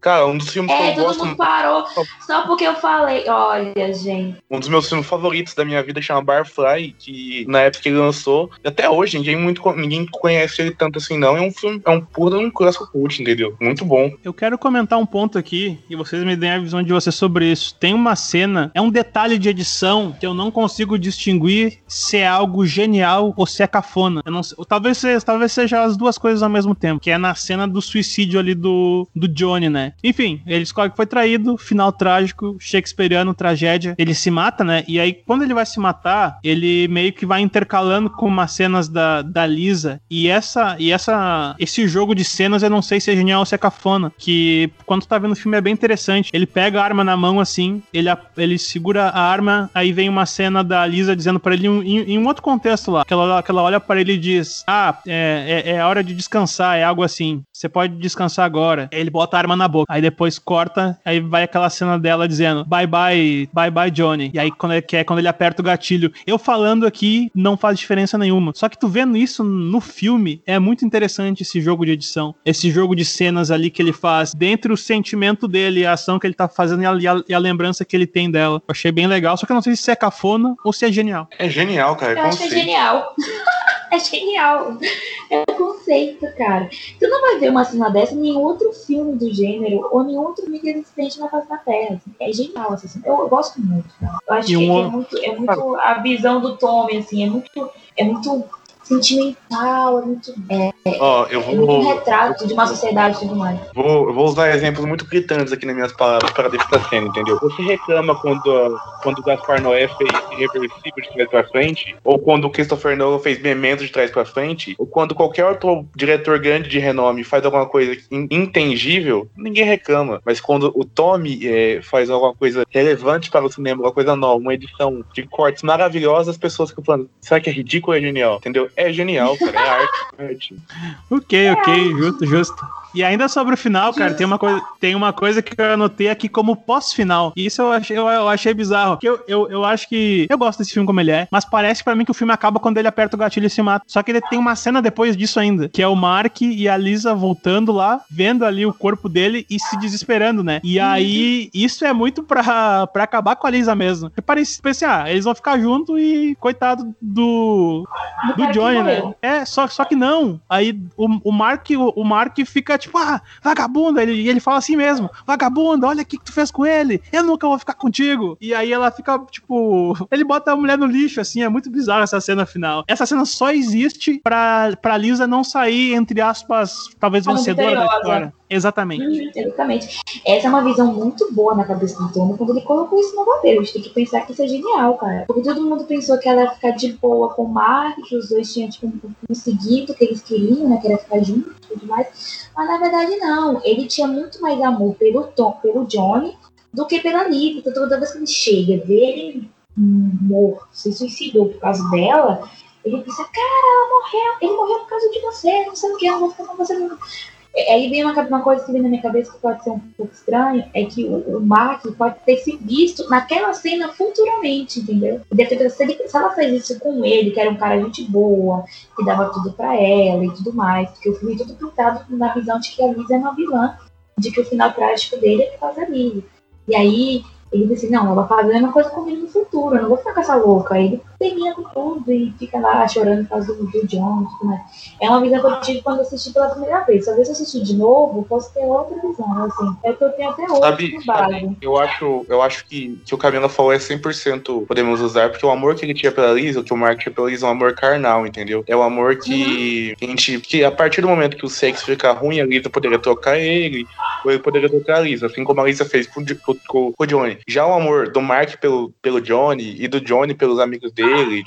S3: Cara, um dos filmes
S2: é,
S3: que eu
S2: todo
S3: gosto...
S2: mundo parou só porque eu falei. Olha, gente.
S3: Um dos meus filmes favoritos da minha vida chama Barfly, que na época que ele lançou, até hoje, ninguém, muito, ninguém conhece ele tanto assim, não. É um filme, é um puro um clássico cult, entendeu? Muito bom.
S1: Eu quero comentar um ponto aqui e vocês me deem a visão de vocês sobre isso. Tem uma cena, é um detalhe de edição que eu não consigo distinguir se é algo genial ou se é cafona. Eu não sei, talvez, seja, talvez seja as duas coisas ao mesmo tempo, que é na cena do suicídio ali do, do Johnny, né? Enfim, ele escolhe que foi traído, final trágico, shakespeariano, tragédia. Ele se mata, né? E aí, quando ele vai se matar, ele meio que vai intercalando com umas cenas da, da Lisa. E essa, e essa, esse jogo de cenas eu não sei se é genial ou se é cafona. Que quando tu tá vendo o filme é bem interessante. Ele pega a arma na mão assim, ele, ele segura a arma, aí vem uma cena da Lisa dizendo para ele em, em, um outro contexto lá, que ela, que ela olha para ele e diz: Ah, é, é, é, hora de descansar, é algo assim. Você pode descansar agora. Ele bota a arma na boca. Aí depois corta, aí vai aquela cena dela dizendo: Bye bye, bye bye, Johnny. E aí quando ele quer, quando ele aperta o gatilho. Eu falando aqui não faz diferença nenhuma. Só que tu vendo isso no filme, é muito interessante esse jogo de edição. Esse jogo de cenas ali que ele faz, dentro do sentimento dele, a ação que ele tá fazendo e a, e a lembrança que ele tem dela. Eu achei bem legal, só que eu não sei se é cafona ou se é genial.
S3: É genial, cara.
S2: Eu acho que é genial. é genial. É um conceito, cara. Tu não vai ver uma cena dessa em nenhum outro filme do gênero ou nenhum outro mídia existente na face da Terra. Assim. É genial essa cena. Eu, eu gosto muito, cara. Eu acho um... que é muito, é muito a visão do Tommy, assim, é muito, é muito sentimental, é muito. É,
S3: Ó, eu vou, é
S2: muito retrato de uma sociedade e tudo mais.
S3: Vou, vou usar exemplos muito gritantes aqui nas minhas palavras para definir a cena, entendeu? Você reclama quando, quando o Gaspar Noé fez Irreversível de trás pra frente, ou quando o Christopher Nolan fez Memento de trás pra frente, ou quando qualquer outro diretor grande de renome faz alguma coisa intangível, ninguém reclama. Mas quando o Tommy é, faz alguma coisa relevante para o cinema, alguma coisa nova, uma edição de cortes maravilhosas, as pessoas ficam falando, será que é ridículo ou é genial? Entendeu? É genial, cara. É arte. É arte.
S1: ok, ok, justo, justo. E ainda sobre o final, cara, tem uma coisa, tem uma coisa que eu anotei aqui como pós-final. E isso eu achei, eu, eu achei bizarro. Eu, eu, eu acho que. Eu gosto desse filme como ele é, mas parece para mim que o filme acaba quando ele aperta o gatilho e se mata. Só que ele tem uma cena depois disso ainda, que é o Mark e a Lisa voltando lá, vendo ali o corpo dele e se desesperando, né? E aí, isso é muito pra, pra acabar com a Lisa mesmo. Porque parece, parece, ah, eles vão ficar junto e coitado do. do Johnny, né? É, só, só que não. Aí o, o Mark, o, o Mark fica tipo, ah, vagabunda. Ele, e ele fala assim mesmo: vagabunda, olha o que, que tu fez com ele. Eu nunca vou ficar contigo. E aí ela fica, tipo, ele bota a mulher no lixo, assim. É muito bizarro essa cena final. Essa cena só existe pra, pra Lisa não sair, entre aspas, talvez vencedora da história. Exatamente.
S2: Uhum, exatamente. Essa é uma visão muito boa na cabeça do Tom quando ele colocou isso no roteiro. A gente tem que pensar que isso é genial, cara. Porque todo mundo pensou que ela ia ficar de boa com o Mark, que os dois tinham, tipo, conseguido o que eles queriam, né? Que era ficar juntos e tudo mais. Mas na verdade, não. Ele tinha muito mais amor pelo Tom, pelo Johnny, do que pela Liv. Então toda vez que ele chega, vê ele morto, se suicidou por causa dela, ele pensa, cara, ela morreu, ele morreu por causa de você, não sei o que, eu vou ficar com você. É, aí vem uma, uma, coisa que vem na minha cabeça que pode ser um pouco estranho, é que o, o Mark pode ter se visto naquela cena futuramente, entendeu? Se, ele, se ela fez isso com ele, que era um cara gente boa, que dava tudo pra ela e tudo mais, porque o filme tudo pintado na visão de que a Liz é uma vilã, de que o final trágico dele é por causa da. E aí, Ele disse, assim, não, ela vai fazer a mesma coisa comigo no futuro, eu não vou ficar com essa louca. Aí ele termina com tudo e fica lá chorando por causa do, do John. Né? É uma visão que eu tive quando assisti pela primeira vez. Talvez se eu assistir de novo, posso ter outra visão, assim. É que eu tenho até hoje
S3: sabe, sabe, eu acho, eu acho que, que o Camila falou é 100% podemos usar, porque o amor que ele tinha pela Lisa, o que o Mark tinha pela Lisa é um amor carnal, entendeu? É o amor que uhum. a gente, que a partir do momento que o sexo fica ruim, a Lisa poderia tocar ele, ou ele poderia tocar a Lisa, assim como a Lisa fez com, com, com o Johnny. Já o amor do Mark pelo, pelo Johnny e do Johnny pelos amigos dele,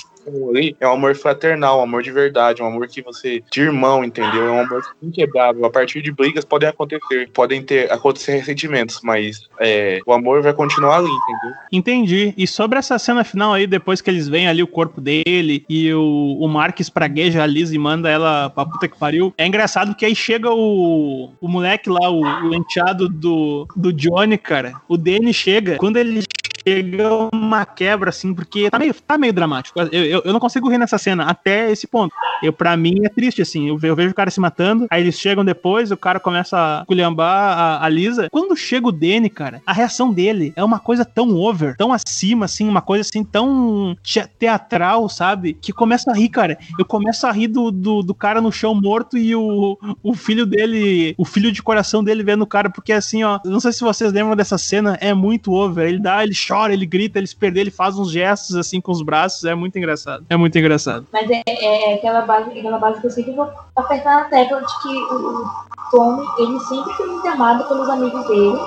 S3: ali, é um amor fraternal, um amor de verdade, um amor que você. de irmão, entendeu? É um amor inquebrável. A partir de brigas podem acontecer, podem ter acontecer ressentimentos, mas é, o amor vai continuar ali, entendeu?
S1: Entendi. E sobre essa cena final aí, depois que eles veem ali o corpo dele e o, o Mark espragueja a Liz e manda ela pra puta que pariu, é engraçado que aí chega o, o moleque lá, o, o enteado do, do Johnny, cara. O Danny chega. Quando ele chega uma quebra, assim, porque tá meio, tá meio dramático. Eu, eu, eu, não consigo rir nessa cena até esse ponto. Eu, pra mim é triste, assim. Eu, eu vejo o cara se matando, aí eles chegam depois, o cara começa a culhambar a, a Lisa. Quando chega o Danny, cara, a reação dele é uma coisa tão over, tão acima, assim, uma coisa assim, tão teatral, sabe? Que começa a rir, cara. Eu começo a rir do, do, do cara no chão morto e o, o filho dele, o filho de coração dele vendo o cara, porque assim, ó, não sei se vocês lembram dessa cena, é muito over. Ele dá, ele chora, ele grita, ele se perde, ele faz uns gestos assim com os braços, é muito engraçado. É muito engraçado.
S2: Mas é, é aquela, base, aquela base que eu sempre vou apertar na tecla de que o, o Tommy, ele sempre foi muito amado pelos amigos dele.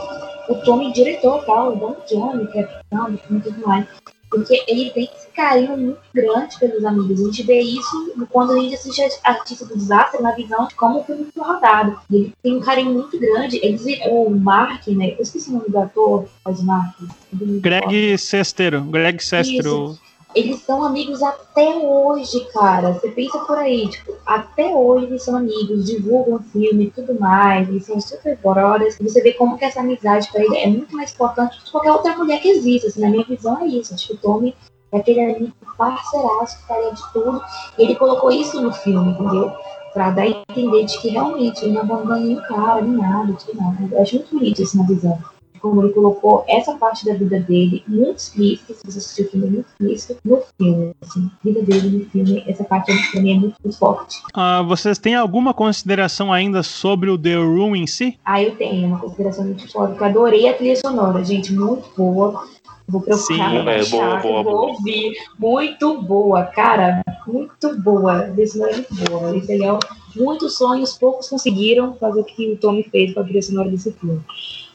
S2: O Tommy, diretor, tal, o Don Johnny, que é não, e tudo mais. Porque ele tem esse carinho muito grande pelos amigos. A gente vê isso quando a gente assiste Artista do Desastre na visão de como o filme foi rodado. Ele tem um carinho muito grande. Eles, o Mark, né? Eu esqueci o nome do ator, faz Mark.
S1: Greg Sestero. Greg Sestero. Isso
S2: eles são amigos até hoje, cara. Você pensa por aí, tipo, até hoje eles são amigos, divulgam filme e tudo mais, eles são super brothers. Você vê como que essa amizade pra ele é muito mais importante que qualquer outra mulher que existe. Assim, na minha visão é isso. Acho que o Tommy é aquele amigo parceiraço que faria de tudo. E ele colocou isso no filme, entendeu? Pra dar a entender de que realmente ele não abandona nenhum cara, nem nada, tudo mais. Eu acho muito bonito isso na visão como ele colocou essa parte da vida dele muito explícita, se você assistiu o filme, é muito explícito no filme. Assim, a vida dele no filme, essa parte pra mim é muito, muito forte.
S1: Uh, vocês têm alguma consideração ainda sobre o The Room em si?
S2: Ah, eu tenho uma consideração muito forte, porque eu adorei a trilha sonora, gente, muito boa. Vou procurar Sim, é, boa, boa, vou boa. ouvir. Muito boa, cara. Muito boa. Esse é muito boa. Esse aí é muitos sonhos, poucos conseguiram fazer o que o Tommy fez com a trilha sonora desse filme.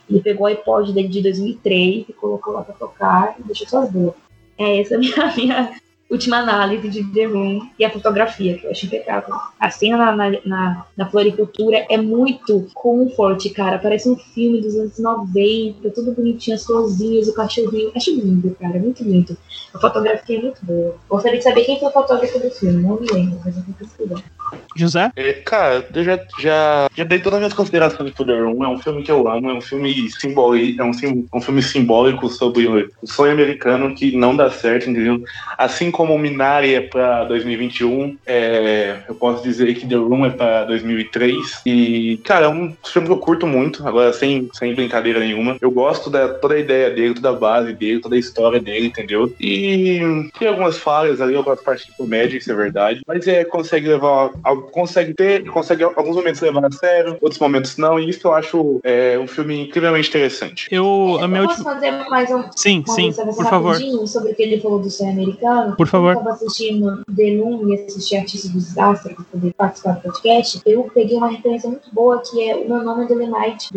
S2: Ele pegou o iPod dele de 2003 e colocou lá pra tocar e deixou boas. É essa a minha, minha última análise de The Room e a fotografia, que eu acho impecável. A cena na, na, na floricultura é muito comfort, cara. Parece um filme dos anos 90, tudo bonitinho, as florzinhas, o cachorrinho. Acho lindo, cara, é muito lindo. A fotografia é muito boa. Gostaria de saber quem foi o fotógrafo do filme, não me lembro, mas eu vou pesquisar.
S1: José?
S3: É, cara, eu já, já, já dei todas as minhas considerações pro The Room. É um filme que eu amo, é um filme simbólico, é um, um filme simbólico sobre o sonho americano que não dá certo, entendeu? Assim como Minari é pra 2021, é, eu posso dizer que The Room é pra 2003. E, cara, é um filme que eu curto muito, agora sem, sem brincadeira nenhuma. Eu gosto da toda a ideia dele, toda a base dele, toda a história dele, entendeu? E tem algumas falhas ali, algumas partes de comédia, isso é verdade. Mas é, consegue levar consegue ter, consegue alguns momentos levar a sério, outros momentos não, e isso eu acho é, um filme incrivelmente interessante.
S1: Eu, a minha
S2: posso fazer mais um
S1: sim, sim, por favor.
S2: sobre o que ele falou do sonho americano?
S1: Por favor.
S2: Eu estava assistindo The Room e assisti Artistas do Desastre para poder participar do podcast. Eu peguei uma referência muito boa que é O Meu Nome é do Limite.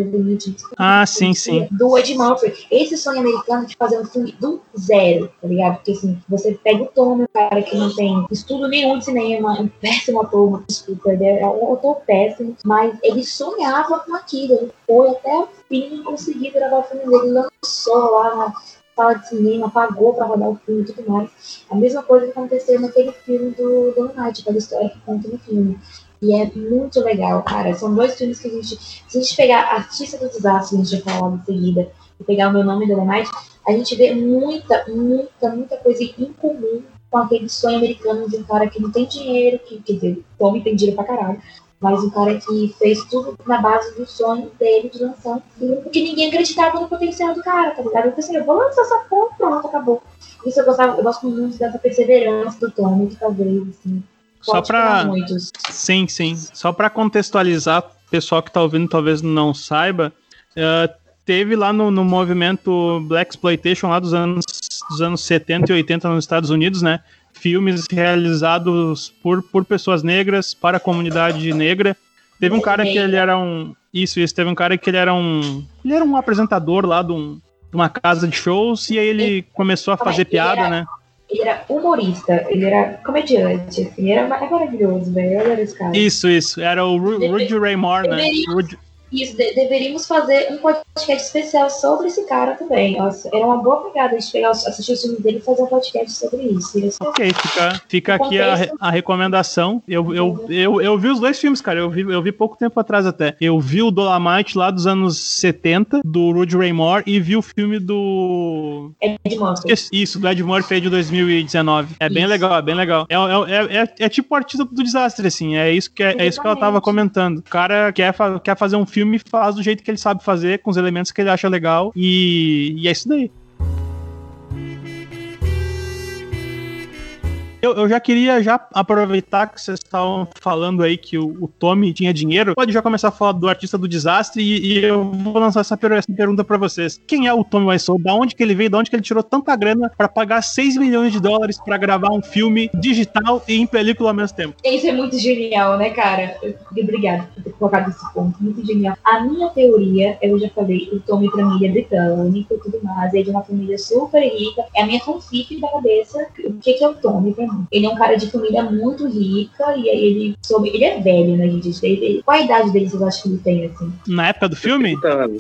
S1: Ah, sim, sim.
S2: Do Ed Murphy. Esse sonho americano de fazer um filme do zero, tá ligado? Porque assim, você pega o Tom, um cara que não tem estudo nenhum de cinema, um péssimo ator, desculpa, ele é um autor péssimo, mas ele sonhava com aquilo, ele foi até o fim e conseguiu gravar o filme dele, lançou lá na sala de cinema, pagou para rodar o filme e tudo mais. A mesma coisa aconteceu naquele filme do Don Knight, aquela história que conta no filme. E é muito legal, cara. São dois filmes que a gente. Se a gente pegar Artista do Desastre, a gente vai falar em seguida, e pegar o meu nome do Night, a gente vê muita, muita, muita coisa em comum com aquele sonho americano de um cara que não tem dinheiro, que, quer dizer, Tommy tem dinheiro pra caralho, mas um cara que fez tudo na base do sonho dele de lançar um filme, porque ninguém acreditava no potencial do cara, tá ligado? Eu pensei, eu vou lançar essa porra, pronto, acabou. Isso eu gostava, eu gosto muito dessa perseverança do Tom, que talvez, assim.
S1: Só pra. Sim, sim. Só pra contextualizar, pessoal que tá ouvindo talvez não saiba, uh, teve lá no, no movimento Black Exploitation lá dos anos, dos anos 70 e 80 nos Estados Unidos, né? Filmes realizados por, por pessoas negras, para a comunidade negra. Teve um cara que ele era um. Isso, isso. Teve um cara que ele era um. Ele era um apresentador lá de, um, de uma casa de shows e aí ele começou a fazer piada, né?
S2: Ele era humorista, ele era comediante, assim, era maravilhoso, velho. Era esse cara.
S1: Isso, isso. Era o Rudy Ray Moore, né? Rudy,
S2: isso, de, deveríamos fazer um podcast especial sobre esse cara também. Nossa, era uma boa pegada a gente pegar, assistir o filme dele e fazer um podcast sobre isso.
S1: Ok, fica, fica aqui a, a recomendação. Eu, eu, eu, eu vi os dois filmes, cara. Eu vi, eu vi pouco tempo atrás até. Eu vi o Dolomite lá dos anos 70, do Rudy Ray Moore, e vi o filme do.
S2: Ed Murphy.
S1: Isso, do Ed Murphy de 2019. É isso. bem legal, é bem legal. É, é, é, é, tipo o artista do desastre, assim. É isso que, é, é isso que ela tava comentando. O cara quer, quer fazer um filme filme faz do jeito que ele sabe fazer, com os elementos que ele acha legal, e, e é isso daí. Eu, eu já queria já aproveitar que vocês estavam falando aí que o, o Tommy tinha dinheiro. Pode já começar a falar do artista do desastre e, e eu vou lançar essa, essa pergunta para vocês. Quem é o Tommy Wiseau? Da onde que ele veio? Da onde que ele tirou tanta grana para pagar 6 milhões de dólares para gravar um filme digital e em película ao mesmo tempo?
S2: Isso é muito genial, né, cara? Obrigada por ter colocado esse ponto. Muito genial. A minha teoria, eu já falei, o Tommy pra mim é britânico e tudo mais, é de uma família super rica. É a minha fanfic da cabeça. O que, que é o Tommy pra mim? Ele é um cara de família muito rica e aí ele soube. Ele é velho, né, gente? Ele, qual a idade dele vocês acham que ele tem, assim?
S1: Na época do filme?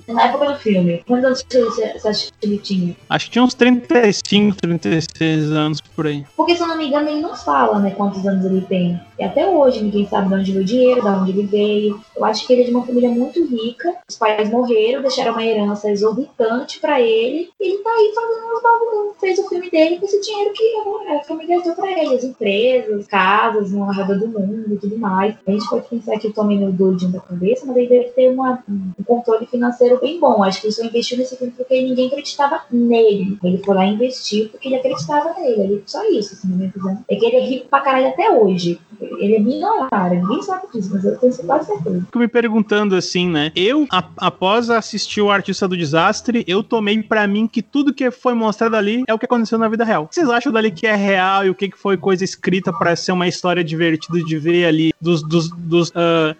S2: Na época do filme. Quantos anos você acha que ele tinha?
S1: Acho que tinha uns 35, 36 anos por aí.
S2: Porque, se eu não me engano, ele não fala, né, quantos anos ele tem. E até hoje ninguém sabe de onde veio o dinheiro, de onde ele veio. Eu acho que ele é de uma família muito rica. Os pais morreram, deixaram uma herança exorbitante pra ele. E ele tá aí fazendo uns bagulhos. Fez o filme dele com esse dinheiro que a família deu pra ele. As empresas, casas, no redor do mundo e tudo mais. A gente pode pensar que o Tommy é doidinho da cabeça, mas ele deve ter uma, um controle financeiro bem bom. Acho que ele só investiu nesse filme porque ninguém acreditava nele. Ele foi lá investiu porque ele acreditava nele. Ele, só isso, assim, minha visão. É que ele é rico pra caralho até hoje. Ele é milionário, ninguém sabe disso, mas eu tenho quase certeza.
S1: Fico me perguntando assim, né? Eu, após assistir o Artista do Desastre, eu tomei para mim que tudo que foi mostrado ali é o que aconteceu na vida real. O que vocês acham dali que é real e o que, que foi coisa escrita para ser uma história divertida de ver ali dos, dos, dos uh,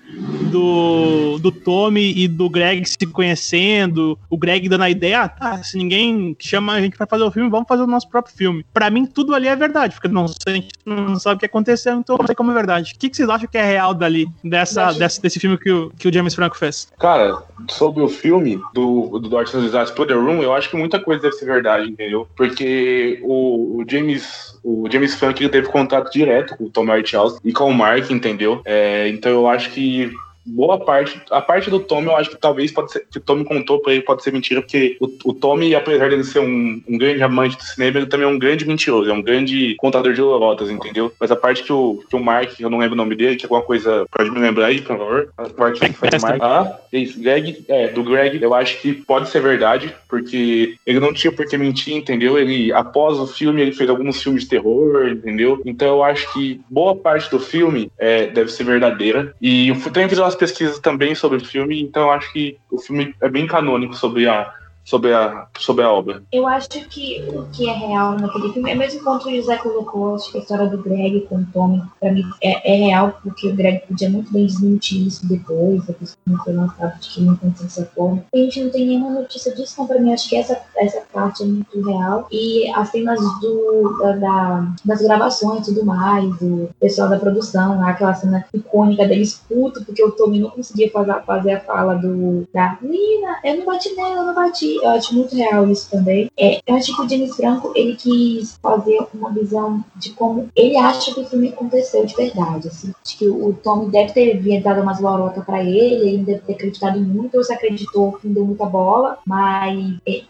S1: do, do Tommy e do Greg se conhecendo, o Greg dando a ideia, ah, tá, se ninguém chama a gente para fazer o filme, vamos fazer o nosso próprio filme. Para mim, tudo ali é verdade, porque não, a gente não sabe o que aconteceu, então não sei como é verdade. O que, que vocês acham que é real dali, dessa, desse, desse filme que o, que o James Franco fez?
S3: Cara, sobre o filme do, do Artista do Desastre Pro The Room, eu acho que muita coisa deve ser verdade, entendeu? Porque o, o James o James Franco teve contato direto com o Tom House e com o Mark, entendeu? É, então eu acho que boa parte, a parte do Tommy eu acho que talvez pode ser, que o Tommy contou pra ele pode ser mentira, porque o, o Tommy, apesar de ele ser um, um, grande amante do cinema, ele também é um grande mentiroso, é um grande contador de lorotas, entendeu? Mas a parte que o, que o Mark, eu não lembro o nome dele, que é alguma coisa, pode me lembrar aí, por favor, a parte que faz o Mark. Ah, é isso, Greg, é, do Greg, eu acho que pode ser verdade, porque ele não tinha por que mentir, entendeu? Ele, após o filme, ele fez alguns filmes de terror, entendeu? Então eu acho que boa parte do filme é, deve ser verdadeira, e eu também fiz uma pesquisas também sobre o filme, então acho que o filme é bem canônico sobre a sobre a, sobre a obra.
S2: Eu acho que o que é real naquele filme é mesmo quanto o José colocou, acho que a história do Greg com o Tommy, pra mim, é, é real, porque o Greg podia muito bem desmentir isso depois, depois que não foi lançado de que não aconteceu dessa forma. A gente não tem nenhuma notícia disso, então pra mim acho que essa, essa parte é muito real. E as cenas do, da, da das gravações e tudo mais, do pessoal da produção, aquela cena icônica deles puto, porque o Tommy não conseguia fazer, fazer a fala do da Nina, eu não bati nela, eu não bati eu acho muito real isso também. É, eu acho que o James Franco, ele quis fazer uma visão de como ele acha que o filme aconteceu de verdade, assim. Acho que o Tommy deve ter dado umas lorotas pra ele, ele deve ter acreditado muito, ou se acreditou que deu muita bola, mas é,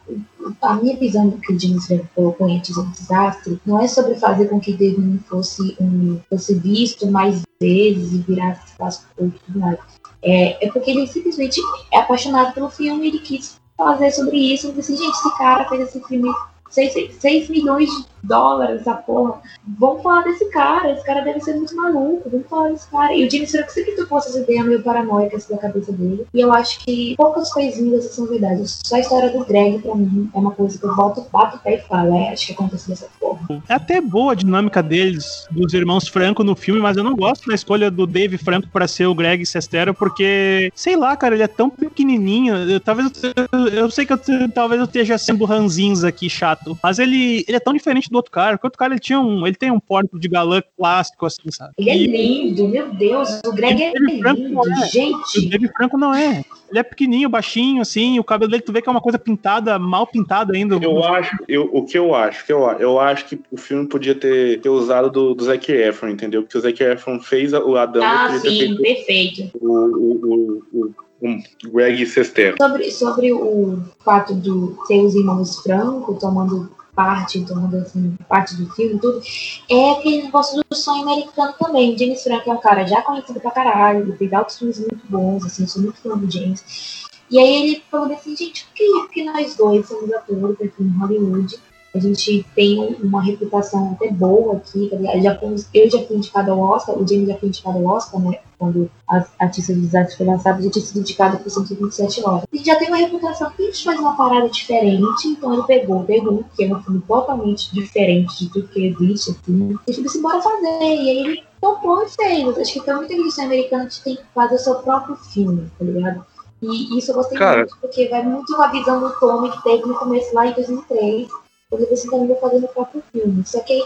S2: a minha visão do que o James Franco colocou em Artista do Desastre não é sobre fazer com que The fosse, um, fosse visto mais vezes e virasse espaço e tudo mais. É, é porque ele simplesmente é apaixonado pelo filme e ele quis fazer sobre isso. Ele disse, gente, esse cara fez esse filme 6, 6 milhões de dólares, essa porra. Vamos falar desse cara, esse cara deve ser muito maluco, vamos falar desse cara. E o James Franco sempre tocou essas ideias meio paranoicas da cabeça dele. E eu acho que poucas coisinhas são verdade. Só a história do Greg, pra mim, é uma coisa que eu volto, bato o pé e falo, é, acho que aconteceu dessa forma.
S1: É até boa a dinâmica deles, dos irmãos Franco no filme, mas eu não gosto da escolha do Dave Franco para ser o Greg Sestero, porque, sei lá, cara, ele é tão pequenininho. Eu, talvez eu, eu sei que eu, talvez eu esteja sendo ranzinza aqui, chato. Mas ele, ele é tão diferente do outro cara, porque o outro cara ele tinha um. Ele tem um porte de galã clássico, assim, sabe?
S2: Ele é lindo, meu Deus. O Greg é lindo, é. gente.
S1: O David Franco não é. Ele é pequenininho, baixinho, assim, o cabelo dele tu vê que é uma coisa pintada, mal pintada ainda.
S3: Eu acho, eu, o que eu acho, que eu, eu acho que o filme podia ter, ter usado do, do Zac Efron, entendeu? Porque o Zac Efron fez o Adão.
S2: Ah, sim, perfeito.
S3: O, o, o, o Greg Sestero.
S2: Sobre, sobre o fato de ter os irmãos Franco tomando parte, tomando assim, parte do filme tudo, é aquele negócio do sonho americano também. James Franco é um cara já conhecido pra caralho, ele fez altos filmes muito bons, assim, sou muito fã do James. E aí ele falou assim, gente, por que, que nós dois somos atores aqui em Hollywood? A gente tem uma reputação até boa aqui. Tá já fomos, eu já fui indicado ao Oscar, o James já foi indicado ao Oscar, né? Quando a Artista do Desastre foi lançado, já tinha sido indicado por 127 horas. E já tem uma reputação que a gente faz uma parada diferente, então ele pegou o The Room, que é um filme totalmente diferente de tudo que existe, assim, e falou assim, bora fazer. E aí ele topou e fez. Acho que tem muita indústria americana que tem que fazer o seu próprio filme, tá ligado? E isso eu gostei Cara. muito, porque vai muito com a visão do Tommy que teve no começo lá em 2003 quando você também vai fazer no próprio filme. Só que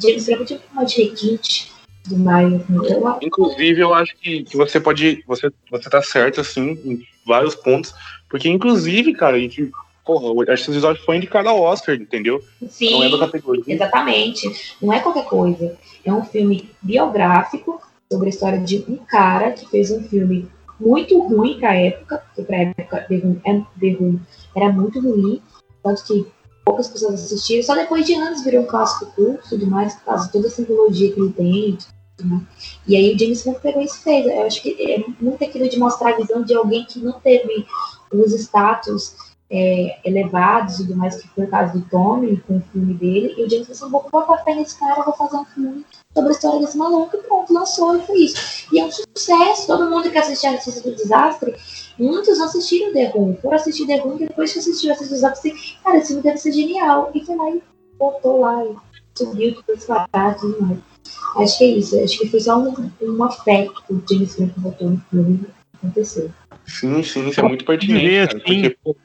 S2: James Franco tinha uma de requinte do Maio. Então,
S3: inclusive, eu acho que, que você pode. Você, você tá certo, assim, em vários pontos. Porque, inclusive, cara, a gente. Porra, acho que episódio foi indicado ao Oscar, entendeu?
S2: Sim, não é da categoria. Exatamente. Não é qualquer coisa. É um filme biográfico sobre a história de um cara que fez um filme muito ruim pra época, porque pra época The Room, é, The Room era muito ruim, tanto que poucas pessoas assistiram. Só depois de anos virou um clássico culto e tudo mais, por causa de toda a simbologia que ele tem. Né? E aí o James Gunn pegou isso e fez. Eu acho que é muito aquilo de mostrar a visão de alguém que não teve os status é, elevados e tudo mais, que foi o caso do Tommy com o filme dele. E o James falou assim: vou botar fé nesse cara, vou fazer um filme sobre a história desse maluco. E pronto, lançou e foi isso. E é um sucesso. Todo mundo que assistiu a Notícia do Desastre Muitos assistiram The Room, foram assistir The Room, depois que assistiram esses desastres, assim, cara, esse filme deve ser genial. E foi lá e voltou lá e subiu esse barato e mais. Acho que é isso. Acho que foi só um, uma fé que o James Franco botou no filme aconteceu.
S3: Sim, sim, isso é muito pertinente. Cara, porque pô,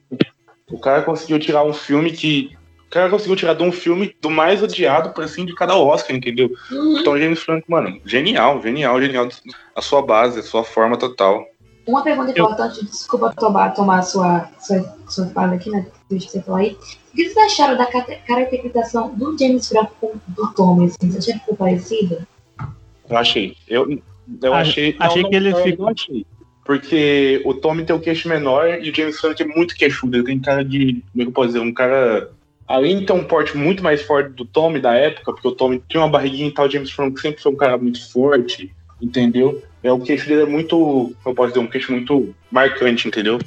S3: o cara conseguiu tirar um filme que. O cara conseguiu tirar de um filme do mais odiado, por assim, de cada Oscar, entendeu? Uhum. Então, James Franco, mano, genial, genial, genial. A sua base, a sua forma total.
S2: Uma pergunta importante, eu... desculpa tomar, tomar a sua, sua, sua fala aqui, né? Que você falou aí. O que vocês acharam da caracterização do James Franco do Thomas? Assim? Você achou que ficou parecida?
S3: Eu achei. Eu, eu ah, achei.
S1: Achei não, que ele ficou.
S3: Achei. Porque o Tommy tem o queixo menor e o James Franco é muito queixudo. Ele tem cara de. Como é que eu posso dizer? Um cara. Além de ter um porte muito mais forte do Tommy da época, porque o Tommy tinha uma barriguinha e tal, o James Franco sempre foi um cara muito forte, entendeu? é, o queixo dele é muito, eu posso dizer, um queixo muito marcante, entendeu?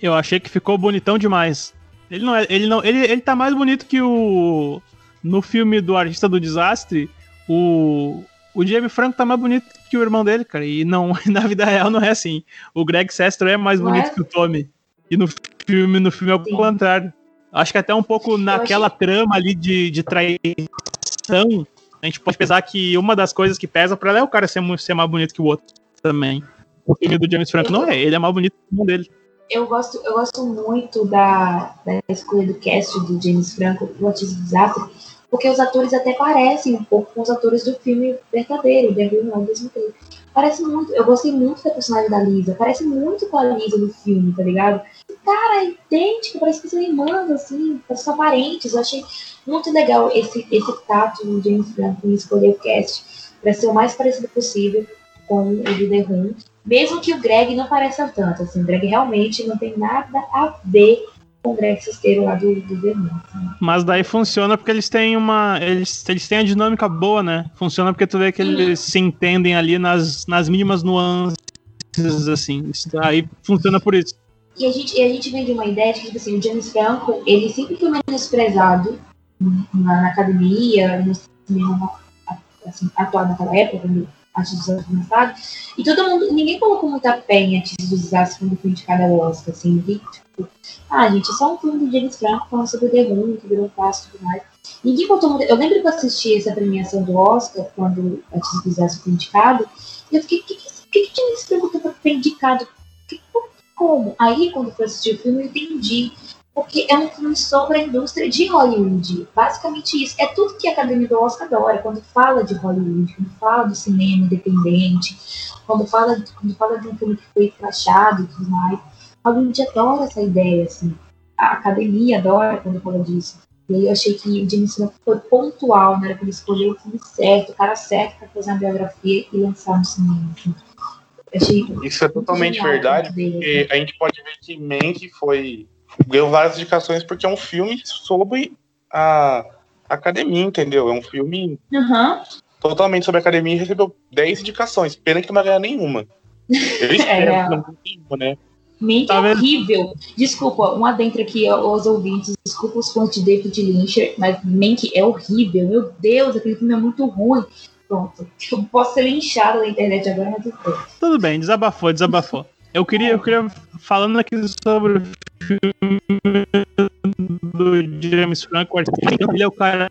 S1: Eu achei que ficou bonitão demais. Ele não é, ele não, ele, ele tá mais bonito que o no filme do Artista do Desastre, o o Jamie Franco tá mais bonito que o irmão dele, cara. E não, na vida real não é assim. O Greg Sestero é mais bonito é? que o Tommy. E no filme, no filme é o contrário. Acho que até um pouco naquela achei... trama ali de, de traição, a gente pode pensar que uma das coisas que pesa pra ela é o cara ser, ser mais bonito que o outro também. O filme do James Franco não é, ele é mais bonito que o dele.
S2: Eu gosto, eu gosto muito da, da escolha do cast do James Franco pro Autismo Desastre, porque os atores até parecem um pouco com os atores do filme verdadeiro, The Real tempo. Parece muito, eu gostei muito da personagem da Lisa, parece muito com a Lisa do filme, tá ligado? cara, é idêntica, parece que são irmãs, assim, são parentes. Eu achei muito legal esse, esse tato do James Franco em escolher o cast para ser o mais parecido possível com o do The Room. Mesmo que o Greg não pareça tanto, assim, o Greg realmente não tem nada a ver com o Greg Sesteiro lá do, do Room. Assim.
S1: Mas daí funciona porque eles têm uma. Eles, eles têm a dinâmica boa, né? Funciona porque tu vê que eles se entendem ali nas, nas mínimas nuances, assim. Isso aí funciona por isso.
S2: E a gente, e a gente vem de uma ideia de que, tipo assim, o James Franco, ele sempre foi menosprezado na, na academia, no cinema assim, atual naquela época, quando antes dos anos passados, e todo mundo, ninguém colocou muita pé em antes dos desastres quando foi indicado ao Oscar, assim, e, tipo, ah, gente, é só um filme do James Franco falando sobre o Room, que virou clássico e tudo mais. Ninguém botou muito, eu lembro que eu assisti essa premiação do Oscar, quando antes dos desastres foi indicado, e eu fiquei, o que, que, que, James Franco tá indicado? Como? Aí, quando eu fui assistir o filme, eu entendi porque é um filme sobre a indústria de Hollywood. Basicamente isso. É tudo que a Academia do Oscar adora, quando fala de Hollywood, quando fala do cinema independente, quando fala, quando fala de um filme que foi crachado e tudo mais. Hollywood adora essa ideia, assim. A Academia adora quando fala disso. E aí eu achei que o James Gunn foi pontual, né? Ele escolheu o filme certo, o cara certo para fazer uma biografia e lançar no cinema. Assim.
S3: Achei Isso é totalmente verdade, porque assim. a gente pode ver que Mank foi ganhou várias indicações porque é um filme sobre a academia, entendeu? É um filme
S2: uhum.
S3: totalmente sobre a academia e recebeu 10 indicações. Pena que não vai ganhar nenhuma. Eu espero é. que não ganhe nenhuma, né?
S2: Mente tá horrível. Desculpa, um adentro aqui aos ouvintes. Desculpa os fãs de David Lynch, mas Mank é horrível. Meu Deus, aquele filme é muito ruim. Pronto. Eu posso ser linchado na internet agora, mas Tudo
S1: bem, desabafou, desabafou. Eu queria, eu queria falando aqui sobre o filme do James Franco, ele é o cara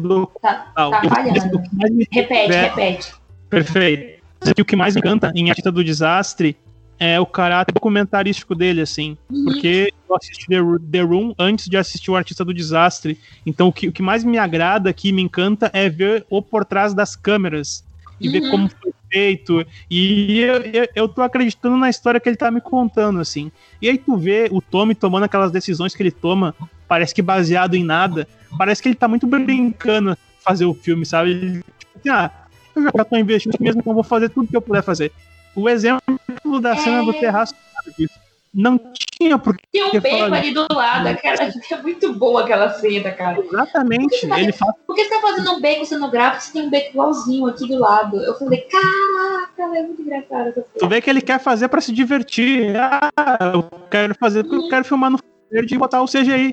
S2: do tá, tá falhando. Repete, repete.
S1: Perfeito. O que mais me encanta em Artista do Desastre é o caráter documentarístico dele, assim. Uhum. Porque eu assisti The Room antes de assistir o Artista do Desastre. Então o que, o que mais me agrada aqui, me encanta, é ver o por trás das câmeras. E uhum. ver como foi feito. E eu, eu, eu, tô acreditando na história que ele tá me contando, assim. E aí tu vê o Tommy tomando aquelas decisões que ele toma, parece que baseado em nada. Parece que ele tá muito brincando fazer o filme, sabe? Ele, tipo assim, ah, eu já tô investindo mesmo, então vou fazer tudo que eu puder fazer. O exemplo da cena do terraço disso não tinha por que.
S2: Tem um beco ali do lado, aquela, é muito boa aquela cena, cara.
S1: Exatamente.
S2: Por
S1: ele faz...
S2: Por que você tá fazendo um beco cenográfico se tem um beco igualzinho aqui do lado? Eu falei, caraca, é muito engraçado essa cena.
S1: Tu vê que ele quer fazer pra se divertir. Ah, eu quero fazer porque eu quero filmar no verde e botar o CGI.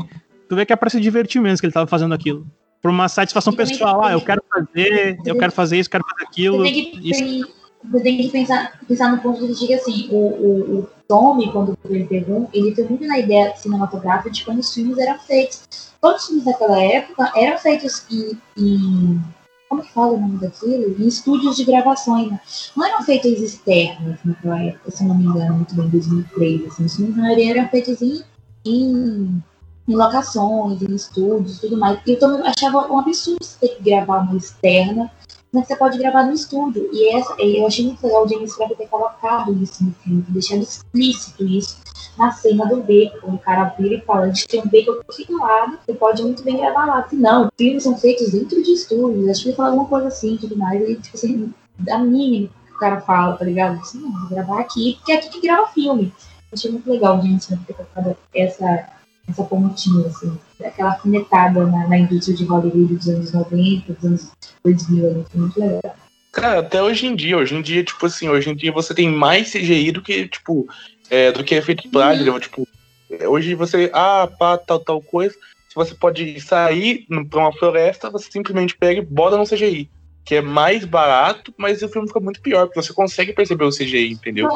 S1: Tu vê que é pra se divertir mesmo que ele tava fazendo aquilo. Por uma satisfação pessoal. Ah, eu quero fazer, eu quero fazer isso, quero fazer aquilo.
S2: Tem que, isso. Você tem que pensar, pensar no ponto de que assim, o, o, o Tommy, quando ele pegou, ele foi muito na ideia cinematográfica de como os filmes eram feitos. Todos os filmes daquela época eram feitos em, em como que fala o nome daquilo? Em estúdios de gravações, né? Não eram feitos externos naquela época, se não me engano, muito bem, em 2003. Assim, os filmes na maioria eram feitos em, em, em locações, em estúdios tudo mais. E eu também achava um absurdo ter que gravar uma externa mas você pode gravar no estúdio. E essa, eu achei muito legal o James Franco ter colocado isso no filme, deixando explícito isso na cena do beco, o cara vira e fala, a gente tem um beco aqui do lado, você pode muito bem gravar lá. Se não, filmes são feitos dentro de estúdios, acho que ele fala alguma coisa assim tudo mais, e tipo assim, da mínima que o cara fala, tá ligado? Assim, não, vou gravar aqui, porque é aqui que grava filme. Achei muito legal o James Franco ter colocado essa, essa pontinha, assim aquela afinetada na, na, indústria de Hollywood dos anos 90, dos anos 2000, ali, foi muito legal.
S3: Cara, até hoje em dia, hoje em dia, tipo assim, hoje em dia você tem mais CGI do que, tipo, é, do que efeito plástico, uhum. tipo, é, hoje você, ah, pá, tal, tal coisa, se você pode sair pra uma floresta, você simplesmente pega e bota no CGI que é mais barato, mas o filme fica muito pior, porque você consegue perceber o CGI, entendeu?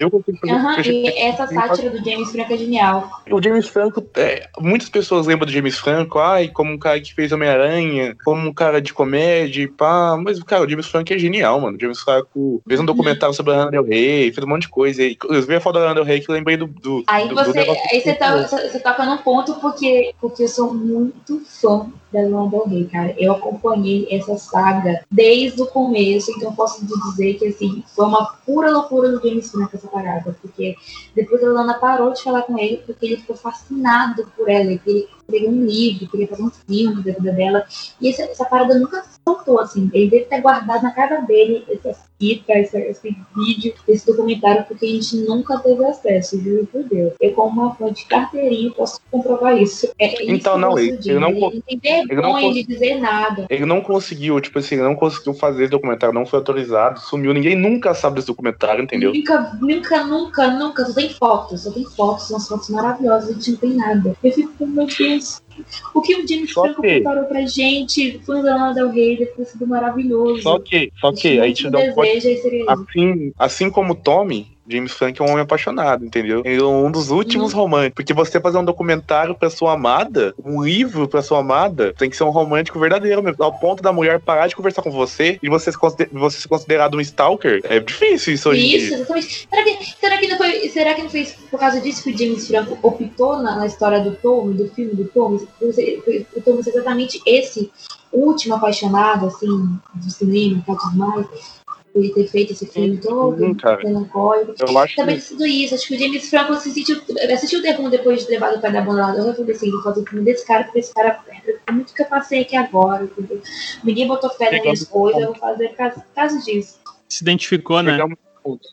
S2: Eu consigo perceber. Uhum, e essa sátira do James Franco é genial.
S3: O James Franco, é, muitas pessoas lembram do James Franco, ai, como um cara que fez Homem-Aranha, como um cara de comédia, pá, mas, cara, o James Franco é genial, mano. O James Franco fez um documentário sobre a Lana Del Rey, fez um monte de coisa. Eu vi a foto da Lana Del Rey que eu lembrei do. do
S2: aí
S3: do,
S2: você, do aí você, tá, você toca num ponto porque, porque eu sou muito fã da Lana Del Rey, cara. Eu acompanhei essa saga desde o começo, então posso dizer que assim, foi uma pura loucura do James Franco essa parada, porque depois a Lana parou de falar com ele porque ele ficou fascinado por ela, ele queria um livro, queria fazer um filme da vida dela, e essa, essa parada nunca soltou, assim, ele deve ter guardado na casa dele essa fita, esse, esse vídeo, esse documentário, porque a gente nunca teve acesso, juro por Deus. Eu, como uma fã de carteirinha, posso comprovar isso. É,
S3: então, não, ele, ele, não, ele
S2: não tem vergonha
S3: não,
S2: de dizer nada.
S3: Ele não conseguiu, tipo assim, ele não conseguiu fazer esse documentário, não foi autorizado, sumiu, ninguém nunca sabe desse documentário, entendeu?
S2: Nunca, nunca, nunca, nunca, só tem fotos, só tem fotos, são fotos maravilhosas, a gente não tem nada. Eu fico com, meu Deus, o que o James Franco preparou pra gente foi o Lana Del Rey, deve ter sido maravilhoso.
S3: Só que, só que, a gente não pode... Assim, assim como o Tommy, James Frank é um homem apaixonado, entendeu? Ele é um dos últimos uhum. românticos. Porque você fazer um documentário pra sua amada, um livro pra sua amada, tem que ser um romântico verdadeiro mesmo. Ao ponto da mulher parar de conversar com você e você, você ser considerado um stalker. É difícil isso hoje.
S2: Isso, exatamente. Será que, será, que não foi, será que não foi por causa disso que o James Franco optou na, na história do Tom, do filme do Tom? O Tom é exatamente esse último apaixonado, assim, do cinema, tudo mais por ter feito esse filme todo, melancólico.
S3: Eu acho
S2: Também que... tudo isso, acho que o James Franco se sentiu, assistiu o Derrum depois de levado o pai da banda lá, eu falei assim, vou fazer o filme desse cara, porque esse cara é muito que eu passei aqui agora, entendeu? Ninguém botou fé nas minhas coisas, eu vou fazer caso, caso disso.
S1: Se identificou, né?
S3: Chegamos,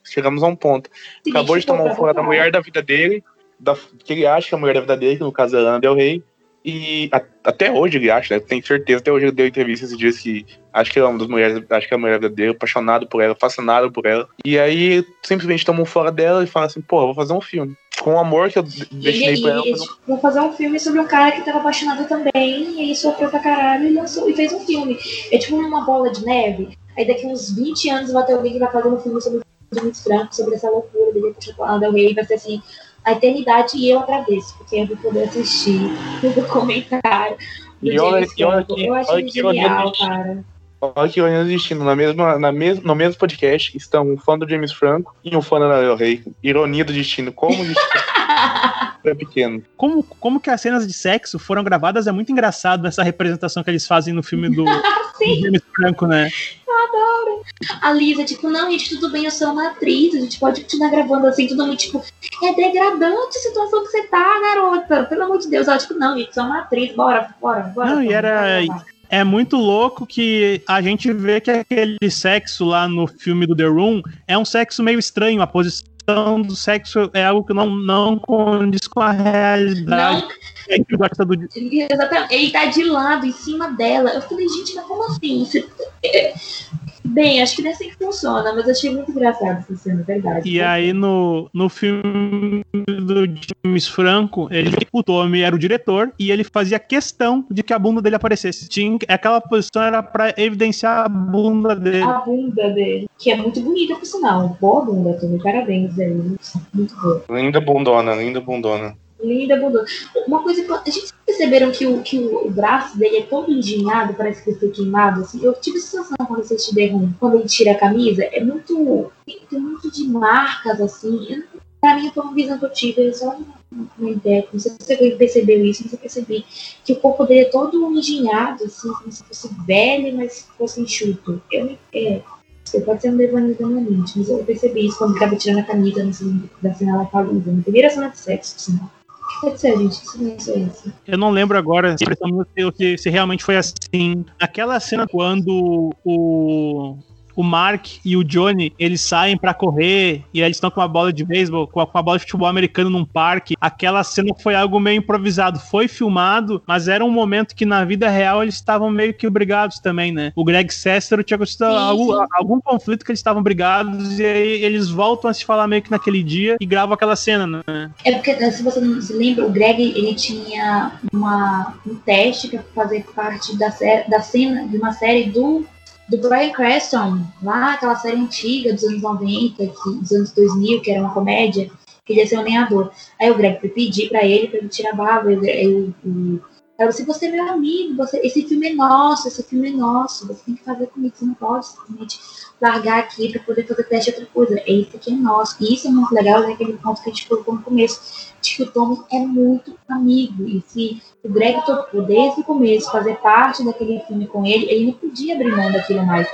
S3: chegamos a um ponto. Se Acabou de tomar um fora da mulher da vida dele, da, que ele acha que é a mulher da vida dele, que no caso é a Ana Del Rey, e a, até hoje ele acha, né? Tenho certeza, até hoje ele deu entrevistas e disse que acho que é uma das mulheres, acho que é a mulher dele, apaixonado por ela, fascinado por ela. E aí simplesmente tomam fora dela e fala assim, pô, vou fazer um filme. Com o amor que eu destinei pra ela.
S2: Fazer um... Vou fazer um filme sobre um cara que tava apaixonado também, e aí sofreu pra caralho e, lançou, e fez um filme. É tipo uma bola de neve. Aí daqui uns 20 anos vai ter alguém que vai fazer um filme sobre o James Franco, sobre essa loucura dele apaixonado, alguém vai ser assim a eternidade e eu agradeço, porque eu vou poder assistir o documentário. Do e olha, olha que, eu acho olha que genial, cara.
S3: Olha que ironia destino. Na mesma, na mes no mesmo podcast estão um fã do James Franco e um fã da Del Rey. Ironia do destino. Como o destino é pequeno.
S1: Como, como que as cenas de sexo foram gravadas é muito engraçado nessa representação que eles fazem no filme do, do James Franco, né?
S2: A Lisa, tipo, não, gente, tudo bem, eu sou uma atriz, a gente pode continuar gravando assim, tudo muito, tipo, é degradante a situação que você tá, garota. Pelo amor de Deus. Ela, tipo, não, gente, sou uma atriz, bora, bora, bora.
S1: Não, e era. Bora, é muito louco que a gente vê que aquele sexo lá no filme do The Room é um sexo meio estranho, a posição do sexo é algo que não, não condiz com a realidade. Não. É que gosta do...
S2: Exatamente. Ele tá de lado, em cima dela. Eu falei, gente, mas como assim? Você... Bem, acho que não é assim que funciona, mas achei muito engraçado essa cena, verdade.
S1: E aí no, no filme do James Franco, ele, o Tommy era o diretor e ele fazia questão de que a bunda dele aparecesse. Tinha, aquela posição era para evidenciar a bunda dele.
S2: A bunda dele, que é muito bonita, por sinal. Boa bunda, Tommy. Parabéns aí. Muito boa.
S3: Linda bundona, linda bundona
S2: linda bundona. Uma coisa que a gente perceberam que o, que o, braço dele é todo engenhado, parece que ele foi queimado, assim. Eu tive sensação quando você te derruba, quando ele tira a camisa, é muito. Tem muito de marcas, assim. Eu, pra mim foi uma visão que eu tive, é só uma, ideia. Não sei se você percebeu isso, mas eu percebi que o corpo dele é todo engenhado, assim, como se fosse velho, mas fosse enxuto. Eu, é, pode ser um devaneio da minha mente, mas eu percebi isso quando ele tava tirando a camisa no, da cena da Palusa, na primeira cena de sexo, sinal. Pode ser, gente.
S1: Eu não lembro agora se, se realmente foi assim. Aquela cena quando o o Mark e o Johnny, eles saem para correr e eles estão com uma bola de beisebol, com, uma bola de futebol americano num parque. Aquela cena foi algo meio improvisado. Foi filmado, mas era um momento que na vida real eles estavam meio que brigados também, né? O Greg Sestero tinha gostado algum, algum conflito que eles estavam brigados e aí eles voltam a se falar meio que naquele dia e gravam aquela cena, né?
S2: É porque, né, se você não se lembra, o Greg, ele tinha uma, um teste para fazer parte da, da cena de uma série do do Brian Creston, lá aquela série antiga dos anos 90, que, dos anos 2000, que era uma comédia, que ele ia ser um lenhador. Aí o Greg foi pedir pra ele, pra ele tirar a barba, e o, o, Ela, se você é meu amigo, você, esse filme é nosso, esse filme é nosso, você tem que fazer comigo, você não pode simplesmente largar aqui para poder fazer teste de outra coisa. Esse aqui é nosso. E isso é muito legal, é aquele ponto que a gente colocou no começo, de que o Tom é muito amigo. E se o Greg topou desde o começo fazer parte daquele filme com ele, ele não podia abrir mão daquilo mais.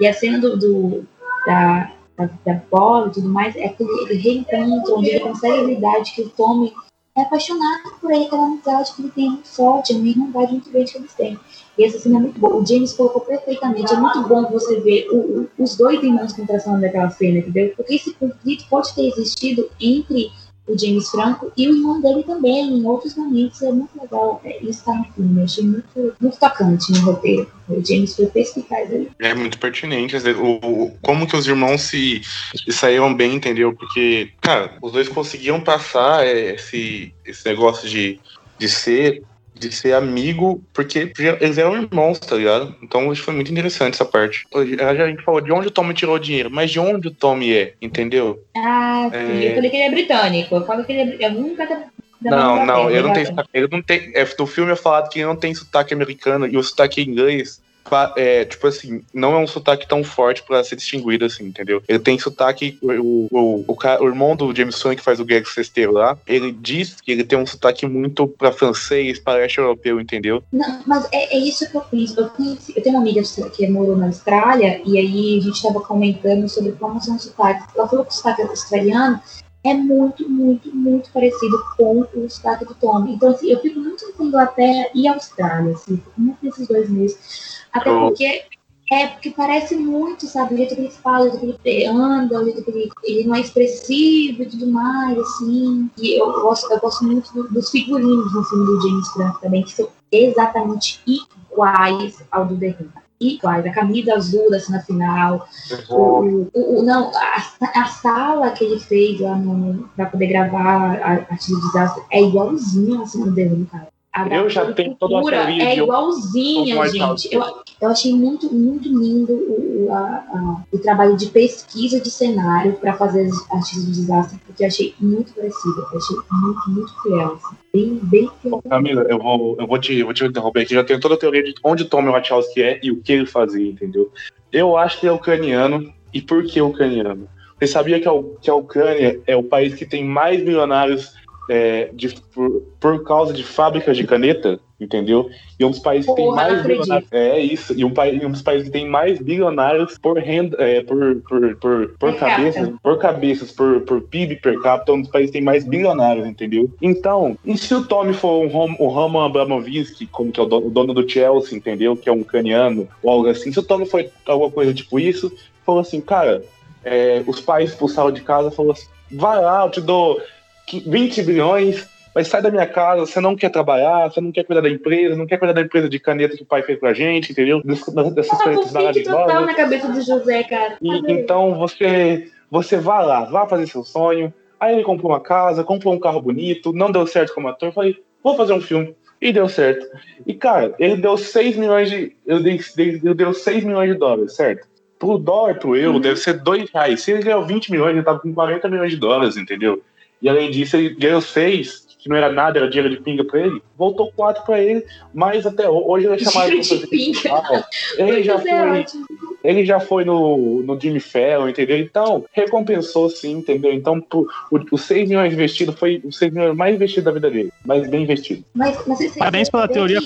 S2: E a cena do, do da, da, da bola e tudo mais, é aquele reencontro onde ele consegue lidar de que o Tommy é apaixonado por ele, aquela amizade que ele tem muito forte, a uma irmandade muito grande que eles têm. E essa cena é muito boa. O James colocou perfeitamente. É muito bom você ver o, o, os dois irmãos contrastando daquela cena, entendeu? Porque esse conflito pode ter existido entre o James Franco e o irmão dele também, em outros momentos. É muito legal é, isso está no filme. Eu achei muito, muito tocante no roteiro. O James foi perspicaz ali.
S3: É muito pertinente. O, o, como que os irmãos se, se saíram bem, entendeu? Porque, cara, os dois conseguiam passar esse, esse negócio de, de ser de ser amigo, porque eles eram irmãos, tá ligado? Então acho que foi muito interessante essa parte. A gente falou de onde o Tommy tirou o dinheiro, mas de onde o Tommy é, entendeu?
S2: Ah, sim. É... Eu falei que ele é britânico. Eu falo que ele é. Eu nunca.
S3: Não, não, ele não tem sotaque. Ele não tem. É, no filme é falado que ele não tem sotaque americano e o sotaque inglês é, tipo assim, não é um sotaque tão forte pra ser distinguido assim, entendeu? Ele tem sotaque, o, o, o, o irmão do James Franco que faz o Greg Sesteiro lá, ele diz que ele tem um sotaque muito pra francês, parece europeu, entendeu?
S2: Não, mas é, é isso que eu penso. Eu, conheci, eu tenho uma amiga que morou na Austrália, e aí a gente tava comentando sobre como são os sotaques. Ela falou que o sotaque australiano é muito, muito, muito parecido com o sotaque do Tom. Então, assim, eu fico muito entre Inglaterra e Austrália, assim, muito nesses dois meses até porque é porque parece muito, sabe? O jeito que ele fala, o jeito que ele anda, o jeito que ele, ele não é expressivo e tudo mais, assim. E eu gosto, eu gosto muito do, dos figurinos no filme do James Franco também, que são exatamente iguais ao do The Iguais. A camisa azul da cena final. Uhum. O, o, não, a, a, sala que ele fez lá no, pra poder gravar a Arte do Desastre é igualzinho a cena do The cara
S3: eu já tenho toda uma teoria
S2: É igualzinha, gente. Eu, eu achei muito, muito lindo o, a, a, o trabalho de pesquisa de cenário para fazer as artes do desastre, porque eu achei muito parecido. Eu achei muito, muito fiel. Assim. Bem, bem fiel.
S3: Camila, eu vou, eu vou, te, eu vou te interromper aqui. Já tenho toda a teoria de onde Tommy Wachowski é e o que ele fazia, entendeu? Eu acho que ele é ucraniano. E por que ucraniano? Você sabia que a, que a Ucrânia é o país que tem mais milionários é, de, por, por, causa de fábricas de caneta, entendeu? E um dos países que tem mais bilionários. É isso. E um, um, dos países que tem mais bilionários por renda, é, por, por, por, por cabeças, por cabeças, por, por PIB per capita, um dos países que tem mais bilionários, entendeu? Então, e se o Tommy for um, o Roman Abramovich, como que é o dono, o dono, do Chelsea, entendeu? Que é um ucraniano, ou algo assim, se o Tommy foi alguma coisa tipo isso, falou assim, cara, é, os pais expulsaram de casa, falou assim, vai lá, eu te dou 20 bilhões, mas sai da minha casa, você não quer trabalhar, você não quer cuidar da empresa, não quer cuidar da empresa de caneta que o pai fez pra gente, entendeu?
S2: Dessas canetas maravilhosas. na cabeça do José, cara.
S3: E, então você, você vai lá, vá fazer seu sonho. Aí ele comprou uma casa, comprou um carro bonito, não deu certo como ator. Falei, vou fazer um filme. E deu certo. E, cara, ele deu 6 milhões de. Eu dei, eu deu 6 milhões de dólares, certo? Pro dólar, pro euro, uhum. deve ser 2 reais. Se ele ganhou 20 milhões, ele tava com 40 milhões de dólares, entendeu? E além disso, ele ganhou seis, que não era nada, era dinheiro de pinga pra ele. Voltou quatro pra ele, mas até hoje ele é chamado
S2: de fazer
S3: Ele já foi. Ele já foi no, no Jimmy Fallon, entendeu? Então, recompensou sim, entendeu? Então, os 6 milhões investidos foi os 6 milhões mais investidos da vida dele. Mais bem investido.
S2: Mas, mas você,
S1: Parabéns pela teoria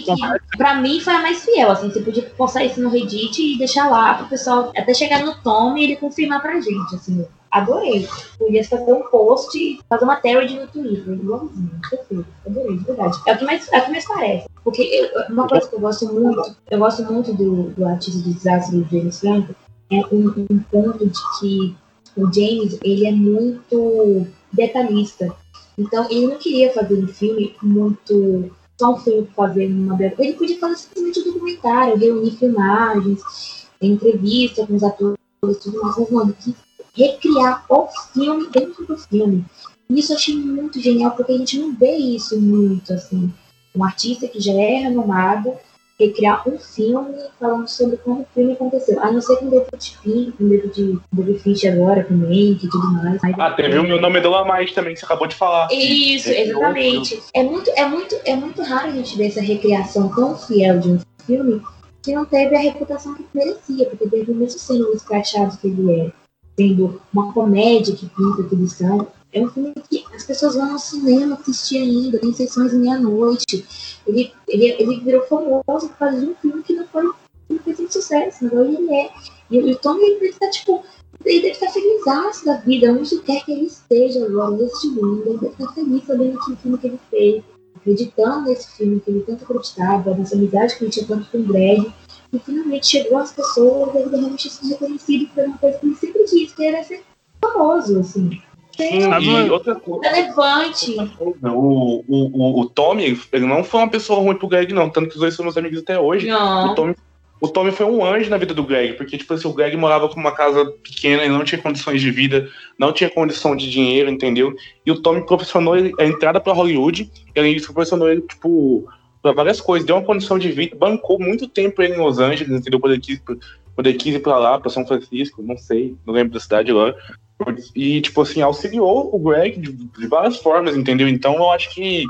S2: Pra mim foi a mais fiel, assim. Você podia postar isso no Reddit e deixar lá pro pessoal até chegar no Tom e ele confirmar pra gente, assim adorei. Podia fazer um post fazer uma thread no Twitter, igualzinho, perfeito. Adorei, de verdade. É o que mais, é o que mais parece. Porque eu, uma coisa que eu gosto muito, eu gosto muito do, do artista de desastre do James Franco, é um, um ponto de que o James, ele é muito detalhista. Então, ele não queria fazer um filme muito. Só um filme fazer uma. Ele podia fazer simplesmente um documentário, reunir filmagens, entrevista com os atores tudo mais, mas não, ele quis recriar o filme dentro do filme. E isso eu achei muito genial, porque a gente não vê isso muito, assim. Um artista que já é renomado recriar um filme falando sobre como o filme aconteceu. A não ser com David Finch, com David, David Finch agora, com Mank e tudo mais.
S3: Ah, teve o meu nome do mais também, que você acabou de falar.
S2: Isso, exatamente. É muito, é, muito, é muito raro a gente ver essa recriação tão fiel de um filme que não teve a reputação que merecia, porque teve mesmo sendo o escrachado que ele é, sendo uma comédia que pinta eles são, é um filme que as pessoas vão ao cinema assistir ainda, tem sessões meia-noite. Ele, ele, ele virou famoso por causa de um filme que não foi não fez muito sucesso, agora ele é. E, o Tom ele estar, tipo, ele deve estar feliz da vida, onde quer que ele esteja agora, neste mundo, ele deve estar feliz sabendo que o filme que ele fez, acreditando nesse filme que ele tanto acreditava, nessa amizade que ele tinha tanto com o Greg, e finalmente chegou às pessoas, ele realmente ser reconhecido por uma coisa que ele sempre disse, que era ser famoso, assim.
S3: Sim, e outra
S2: coisa. Relevante.
S3: O, o, o, o Tommy, ele não foi uma pessoa ruim pro Greg, não. Tanto que os dois são meus amigos até hoje.
S2: Não.
S3: O Tommy, o Tommy foi um anjo na vida do Greg, porque, tipo assim, o Greg morava com uma casa pequena e não tinha condições de vida, não tinha condição de dinheiro, entendeu? E o Tommy proporcionou a entrada pra Hollywood, e ele proporcionou ele, tipo, pra várias coisas. Deu uma condição de vida, bancou muito tempo ele em Los Angeles, entendeu? Quando ele quis, quando ele quis ir pra lá, pra São Francisco, não sei, não lembro da cidade agora. E, tipo assim, auxiliou o Greg de, de, várias formas, entendeu? Então eu acho que,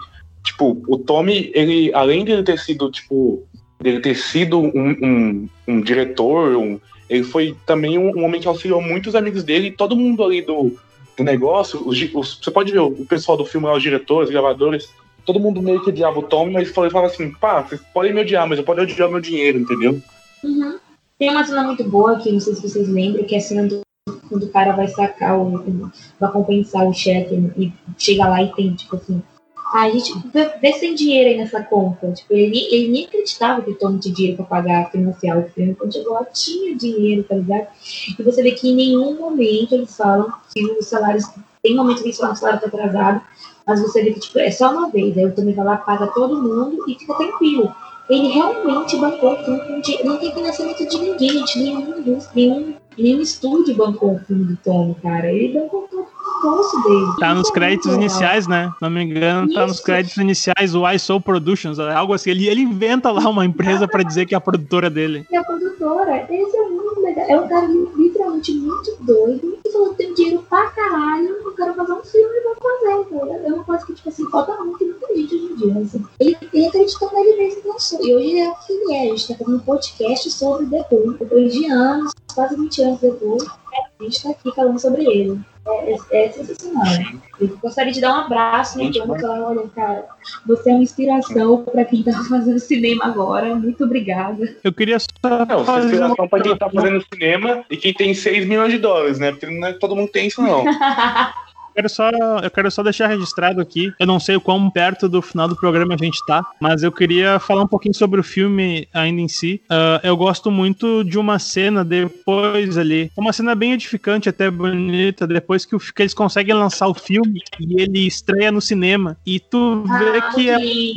S3: tipo, o Tommy, ele, além de ele ter sido, tipo, dele ter sido um, um, um diretor, um, ele foi também um, um, homem que auxiliou muitos amigos dele e todo mundo ali do, do negócio. Os, os, você pode ver o pessoal do filme, os diretores, os gravadores, todo mundo meio que odiava o Tommy, mas ele falava assim: pá, vocês podem me odiar, mas eu posso odiar meu dinheiro, entendeu?
S2: Uhum. Tem uma cena muito boa que não sei se vocês lembram, que é a cena do quando o cara vai sacar o. vai compensar o cheque e chega lá e tem, tipo assim. Ah, a gente vê, se tem dinheiro aí nessa conta. Tipo, ele, ele nem acreditava que o Tom tinha dinheiro pra pagar, financiar o filme. Quando chegou lá, tinha dinheiro, tá ligado? E você vê que em nenhum momento eles falam que os salários. Tem momentos que eles falam que o salário tá atrasado, mas você vê que tipo, é só uma vez. Aí o Tommy vai lá, paga todo mundo e fica tranquilo. Ele realmente bancou o filme. Não tem financiamento de ninguém, gente. Nenhum nenhum nenhum estúdio bancou o filme do Tom, cara. Ele bancou todo o bolso dele.
S1: Tá nos créditos legal. iniciais, né? Não me engano, Isso. tá nos créditos iniciais o I Soul Productions, algo assim. Ele, ele inventa lá uma empresa pra dizer que é a produtora dele.
S2: É a produtora. Esse é muito. É um cara literalmente muito doido e falou que tem dinheiro pra caralho. Eu quero fazer um filme e vou fazer. É uma coisa que, tipo assim, falta muito e muita gente hoje em dia. Assim. Ele, ele acreditou nele mesmo que lançou. E hoje é o que ele é. A gente tá fazendo um podcast sobre The Who. Depois de anos, quase 20 anos depois, a gente está aqui falando sobre ele. É, é, sensacional. Eu gostaria de dar um abraço no e falar, olha, cara, você é uma inspiração para quem está fazendo cinema agora. Muito obrigada.
S1: Eu queria só.
S3: Não, você é inspiração para quem está fazendo cinema e quem tem 6 milhões de dólares, né? Porque não é todo mundo tem isso, não.
S1: quero só, eu quero só deixar registrado aqui. Eu não sei o quão perto do final do programa a gente tá, mas eu queria falar um pouquinho sobre o filme ainda em si. Uh, eu gosto muito de uma cena depois ali. Uma cena bem edificante, até bonita, depois que, o, que eles conseguem lançar o filme e ele estreia no cinema. E tu vê
S2: ah,
S1: que
S2: é.
S1: Ele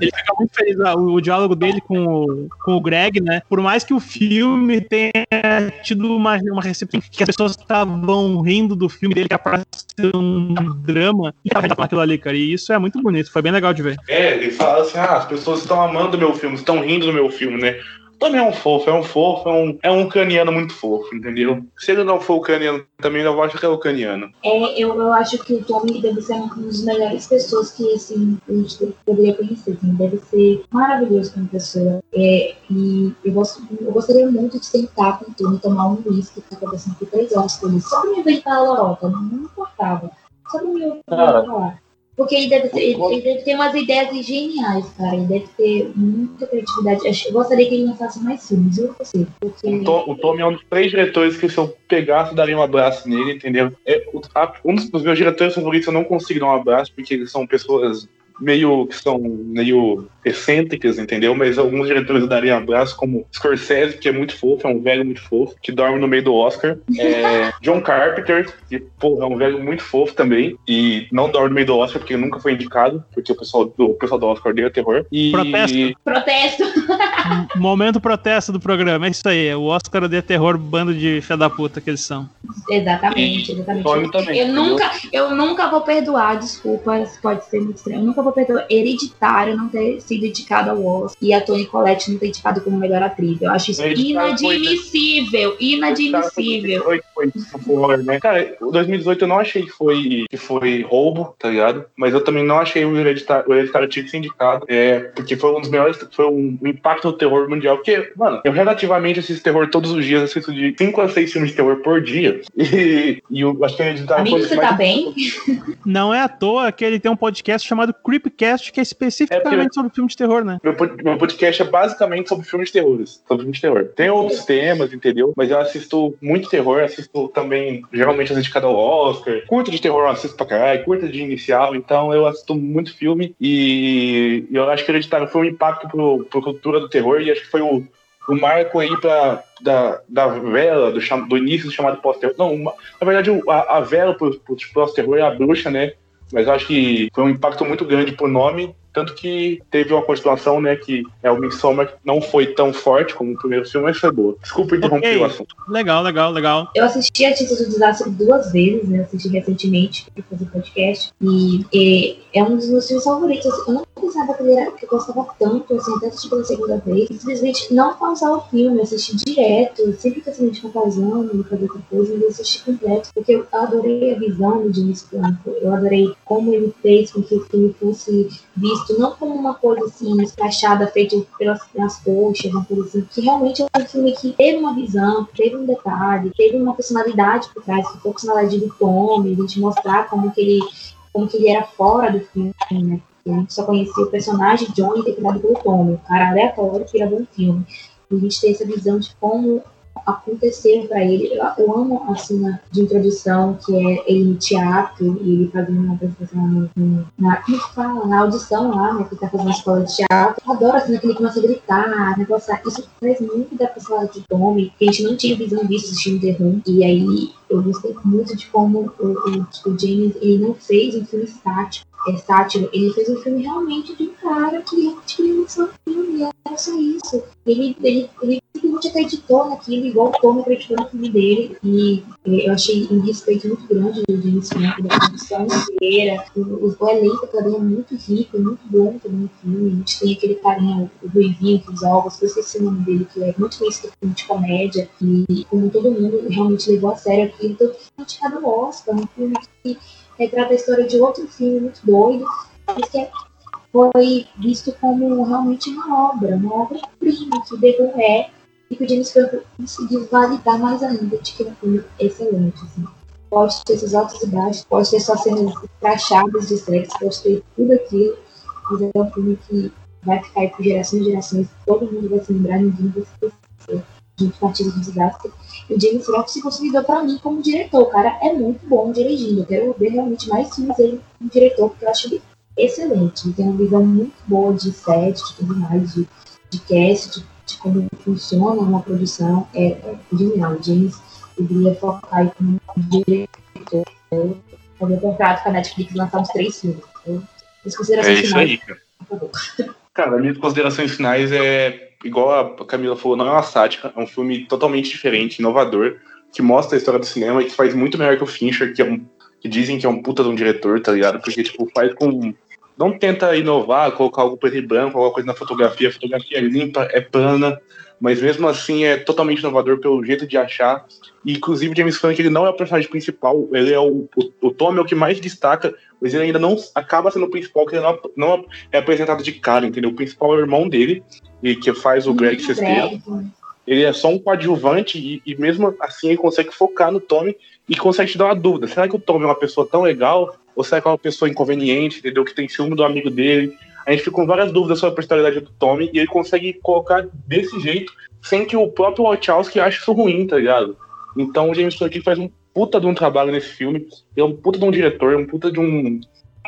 S1: fica muito feliz. Ah, o, o, diálogo dele com o, com o Greg, né? Por mais que o filme tenha tido uma, uma recepção que as pessoas estavam rindo do filme dele que aparece um drama e tava aquilo ali, cara. E isso é muito bonito, foi bem legal de ver.
S3: É, ele fala assim: ah, as pessoas estão amando o meu filme, estão rindo do meu filme, né? Também é um fofo, é um fofo, é um, é um caniano muito fofo, entendeu? Se ele não for o caniano, também eu acho que é o caniano.
S2: É, eu, eu acho que o Tommy deve ser uma das melhores pessoas que, assim, a gente poderia conhecer, assim, deve ser maravilhoso como pessoa. É, e eu, gosto, eu gostaria muito de sentar com o Tommy, tomar um uísque, que tá acontecendo aqui três horas com ele, só pra me inventar a lorota, não, não importava. Só pra me ouvir falar. Porque ele deve, ter, ele deve ter umas ideias geniais, cara. Ele deve ter muita criatividade. Eu gostaria que ele lançasse mais filmes, eu sei. Porque...
S3: O, Tom, o Tom é um dos três diretores que se eu pegasse, daria um abraço nele, entendeu? É, um dos meus diretores favoritos eu não consigo dar um abraço, porque eles são pessoas meio que são meio excêntricas, entendeu? Mas alguns diretores dariam abraço, como Scorsese, que é muito fofo, é um velho muito fofo, que dorme no meio do Oscar. É, John Carpenter, que, pô, é um velho muito fofo também, e não dorme no meio do Oscar, porque nunca foi indicado, porque o pessoal do, o pessoal do Oscar deu terror. E...
S1: Protesto!
S2: Protesto!
S1: Momento protesto do programa, é isso aí. O Oscar de terror, bando de fé da puta que eles são.
S2: Exatamente, exatamente. Também, eu, nunca, eu nunca vou perdoar, desculpa, pode ser muito estranho. Eu nunca vou perdoar Hereditário não ter sido indicado ao Oscar e a Toni Collette não ter indicado como melhor atriz. Eu acho isso inadmissível, inadmissível.
S3: Foi, foi, né? Cara, 2018 eu não achei que foi, que foi roubo, tá ligado? Mas eu também não achei o Hereditário, o Hereditário tinha que ser indicado, é, porque foi um dos melhores, foi um, um impacto do terror mundial, porque, mano, eu relativamente assisto terror todos os dias, assisto de 5 a 6 filmes de terror por dia, e, e eu acho que Hereditário
S2: Amigo, você tá bem?
S1: Não é à toa que ele tem um podcast chamado Creepcast, que é especificamente é sobre filme de terror, né?
S3: Meu, meu podcast é basicamente sobre filmes de terror, sobre filmes de terror. Tem outros temas, entendeu? Mas eu assisto muito terror, assisto também, geralmente assisto cada Oscar. Curto de terror eu assisto pra caralho, curto de inicial, então eu assisto muito filme e eu acho que Hereditário foi um impacto pro, pro cultura do terror e acho que foi o, o marco aí pra, da, da vela, do, do início do chamado pós-terror. Não, uma, na verdade, a, a vela pro, pro pós-terror é a bruxa, né? Mas acho que foi um impacto muito grande pro nome tanto que teve uma continuação, né, que é o Midsommar, que não foi tão forte como o primeiro filme, mas foi boa. Desculpa interromper okay. o assunto.
S1: Legal, legal, legal.
S2: Eu assisti a Título do Desastre duas vezes, né, assisti recentemente para fazer podcast, e, e, é um dos meus filmes favoritos. Eu não pensava que, ele era, que eu gostava tanto, assim, até assisti pela segunda vez. Simplesmente não pausar o filme, assisti direto, sempre que eu simplesmente pausando, e fazer outra coisa, eu assisti completo, porque eu adorei a visão do James Franco, eu adorei como ele fez com que o filme fosse visto visto não como uma coisa assim, escrachada, feita pelas, pelas coxas, uma coisa assim, que realmente é um filme que teve uma visão, teve um detalhe, teve uma personalidade por trás, que foi a personalidade do Tommy, gente mostrar como que ele, como que ele era fora do filme, né? A gente só conhecia o personagem Johnny interpretado pelo Tommy, o cara aleatório que gravou um filme. E a gente tem essa visão de como aconteceram para ele. Eu, amo a cena de introdução, que é ele no teatro e ele fazendo uma apresentação no, na, como fala? na audição lá, né? Que tá fazendo escola de teatro. Eu adoro a cena que ele começa a gritar, negócio. Isso traz muito da personalidade de Tommy, que a gente não tinha visão disso assistindo The Room. E aí eu gostei muito de como o, o, o James ele não fez um filme estático é, sátiro, ele fez um filme realmente de um cara que queria lançar um filme, era só isso. Ele, ele, ele simplesmente acreditou naquilo, igual o Tom acreditou no filme dele, e eu achei um respeito muito grande do James Franco, da produção inteira, o, o elenco também é muito rico, muito bom também no filme, a gente tem aquele carinha, o Ruivinho, que os ovos, eu esqueci o nome dele, que é muito conhecido filme de comédia, e como todo mundo realmente levou a sério aquilo, então foi indicado o Oscar, um filme que retrata a história de outro filme muito doido, mas que foi visto como realmente uma obra, uma obra-prima que The é, e que o James Franco conseguiu validar mais ainda de que é um filme excelente. Assim. Pode ter esses altos e baixos, pode ter só cenas crachadas de sexo, pode ter tudo aquilo, mas é um filme que vai ficar aí por gerações e gerações, todo mundo vai se lembrar, ninguém vai se esquecer. A gente partida do desastre o James Franco se consolidou para mim como diretor. O cara é muito bom dirigindo. Eu quero ver realmente mais filmes dele como diretor, porque eu acho ele excelente. Ele tem uma visão muito boa de set, de tudo mais, de, de cast, de, de como funciona uma produção. É, é genial. O James deveria focar aí como diretor. Fazer um contrato com a Netflix e lançar uns três filmes. Eu, as considerações
S3: é isso finais, aí, cara. Cara, minhas considerações finais é igual a Camila falou, não é uma sátira, é um filme totalmente diferente, inovador, que mostra a história do cinema e que faz muito melhor que o Fincher, que, é um, que dizem que é um puta de um diretor, tá ligado? Porque, tipo, faz com. Não tenta inovar, colocar algo preto e branco, alguma coisa na fotografia. A fotografia é limpa, é plana, mas mesmo assim é totalmente inovador pelo jeito de achar. E, inclusive, James Franco ele não é o personagem principal, ele é o, o, o Tom é o que mais destaca, mas ele ainda não acaba sendo o principal, porque ele não, não é apresentado de cara, entendeu? O principal é o irmão dele, e que faz o Greg Sestero. Ele é só um coadjuvante e, e, mesmo assim ele consegue focar no Tommy e consegue te dar uma dúvida. Será que o Tommy é uma pessoa tão legal? Ou será que é uma pessoa inconveniente, entendeu? Que tem ciúme do amigo dele? A gente fica com várias dúvidas sobre a personalidade do Tommy e ele consegue colocar desse jeito sem que o próprio Wachowski ache isso ruim, tá ligado? Então o James Franco faz um puta de um trabalho nesse filme. Ele é um puta de um diretor, um puta de um,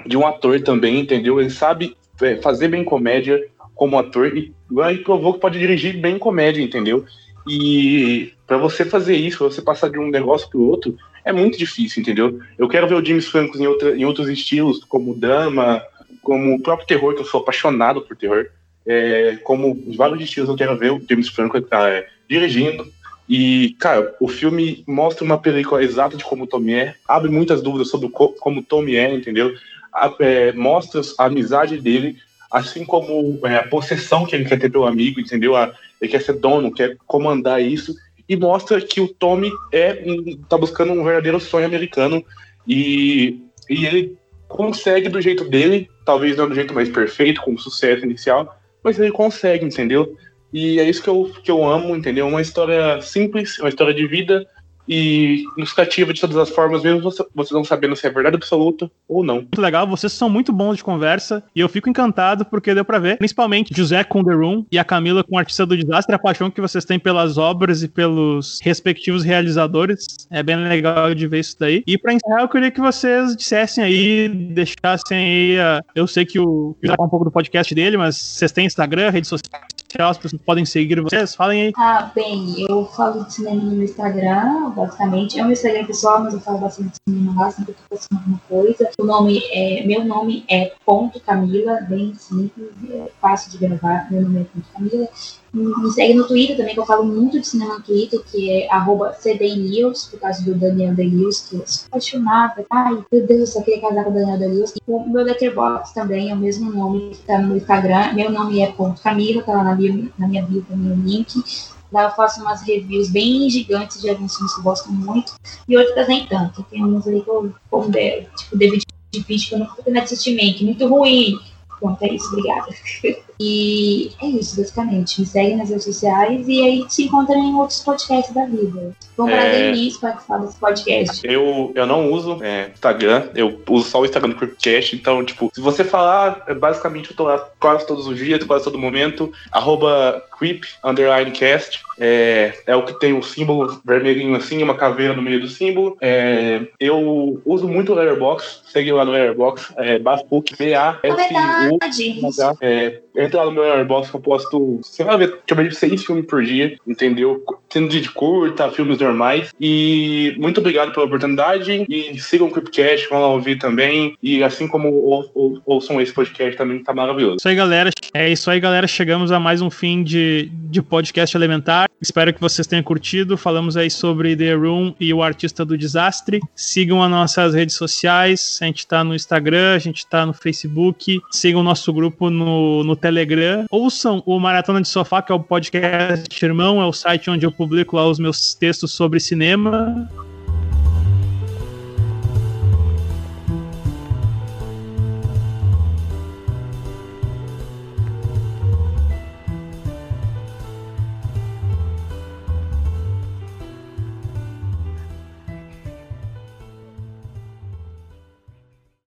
S3: de um ator também, entendeu? Ele sabe é, fazer bem comédia, como ator e, e provou que pode dirigir bem comédia, entendeu? E para você fazer isso, você passar de um negócio pro outro, é muito difícil, entendeu? Eu quero ver o James Franco em, outra, em outros estilos, como drama, como o próprio terror, que eu sou apaixonado por terror. é, como vários destinos eu quero ver o James Franco é, dirigindo. E, cara, o filme mostra uma película exata de como Tommy é, abre muitas dúvidas sobre como Tommy é, entendeu? É, mostra a amizade dele, assim como é, a possessão que ele quer ter pelo amigo, entendeu? A, ele quer ser dono, quer comandar isso, e mostra que o Tommy é tá buscando um verdadeiro sonho americano e, e ele consegue do jeito dele, talvez não do jeito mais perfeito, com sucesso inicial, mas ele consegue, entendeu? E é isso que eu, que eu amo, entendeu? Uma história simples, uma história de vida, e nos cativa de todas as formas, mesmo você, você não sabendo se é verdade absoluta ou não.
S1: Muito legal, vocês são muito bons de conversa e eu fico encantado porque deu para ver, principalmente José com The Room e a Camila com Artista do Desastre, a paixão que vocês têm pelas obras e pelos respectivos realizadores. É bem legal de ver isso daí. E para encerrar, eu queria que vocês dissessem aí, deixassem aí. A... Eu sei que o já um pouco do podcast dele, mas vocês têm Instagram, rede social, as pessoas podem seguir vocês? Falem aí.
S2: Ah, bem, eu falo de cinema no meu Instagram basicamente. É um Instagram pessoal, mas eu falo bastante de cinema lá, sempre eu postando alguma coisa. O nome é, meu nome é Ponto Camila, bem simples, é fácil de gravar. Meu nome é Ponto Camila. Me segue no Twitter também, que eu falo muito de cinema no Twitter, que é arroba CDNews, por causa do Daniel Daniels, que eu sou apaixonada. Ai, meu Deus, eu só queria casar com o Daniel Daniels. E o meu Letterboxd também é o mesmo nome que tá no Instagram. Meu nome é Ponto Camila, tá lá na minha, na minha bio também o link. Lá eu faço umas reviews bem gigantes de alguns filmes que eu gosto muito. E outras nem tanto. Tem uns aí que eu, de, tipo David Finch, que eu não tô tendo assistimento, muito ruim. Pronto, é isso, obrigada. E é isso, basicamente. Me segue nas redes sociais e aí se encontra em outros podcasts da vida. Foi um é... prazer imenso participar desse podcast.
S3: Eu, eu não uso é, Instagram, eu uso só o Instagram do Creepcast, então, tipo, se você falar, é, basicamente eu tô lá quase todos os dias, quase todo momento, arroba creep, underline cast, é, é o que tem o símbolo vermelhinho assim, uma caveira no meio do símbolo. É, eu uso muito o Letterboxd, segue lá no Letterboxd, é, Basbook, B-A-S-U. É, entra lá no meu Airbox que eu posto, você vai ver, deixa eu ver, seis filmes por dia, entendeu? Tendo de curta, filmes normais. E muito obrigado pela oportunidade. E sigam o Cripcast, vão lá ouvir também. E assim como ou, ou, ouçam esse podcast também, tá maravilhoso.
S1: Isso aí, galera. É isso aí, galera. Chegamos a mais um fim de, de podcast elementar. Espero que vocês tenham curtido. Falamos aí sobre The Room e o Artista do Desastre. Sigam as nossas redes sociais. A gente tá no Instagram, a gente tá no Facebook. Sigam o nosso grupo no, no Telegram. Ouçam o Maratona de Sofá, que é o podcast irmão, é o site onde eu publico lá os meus textos sobre cinema.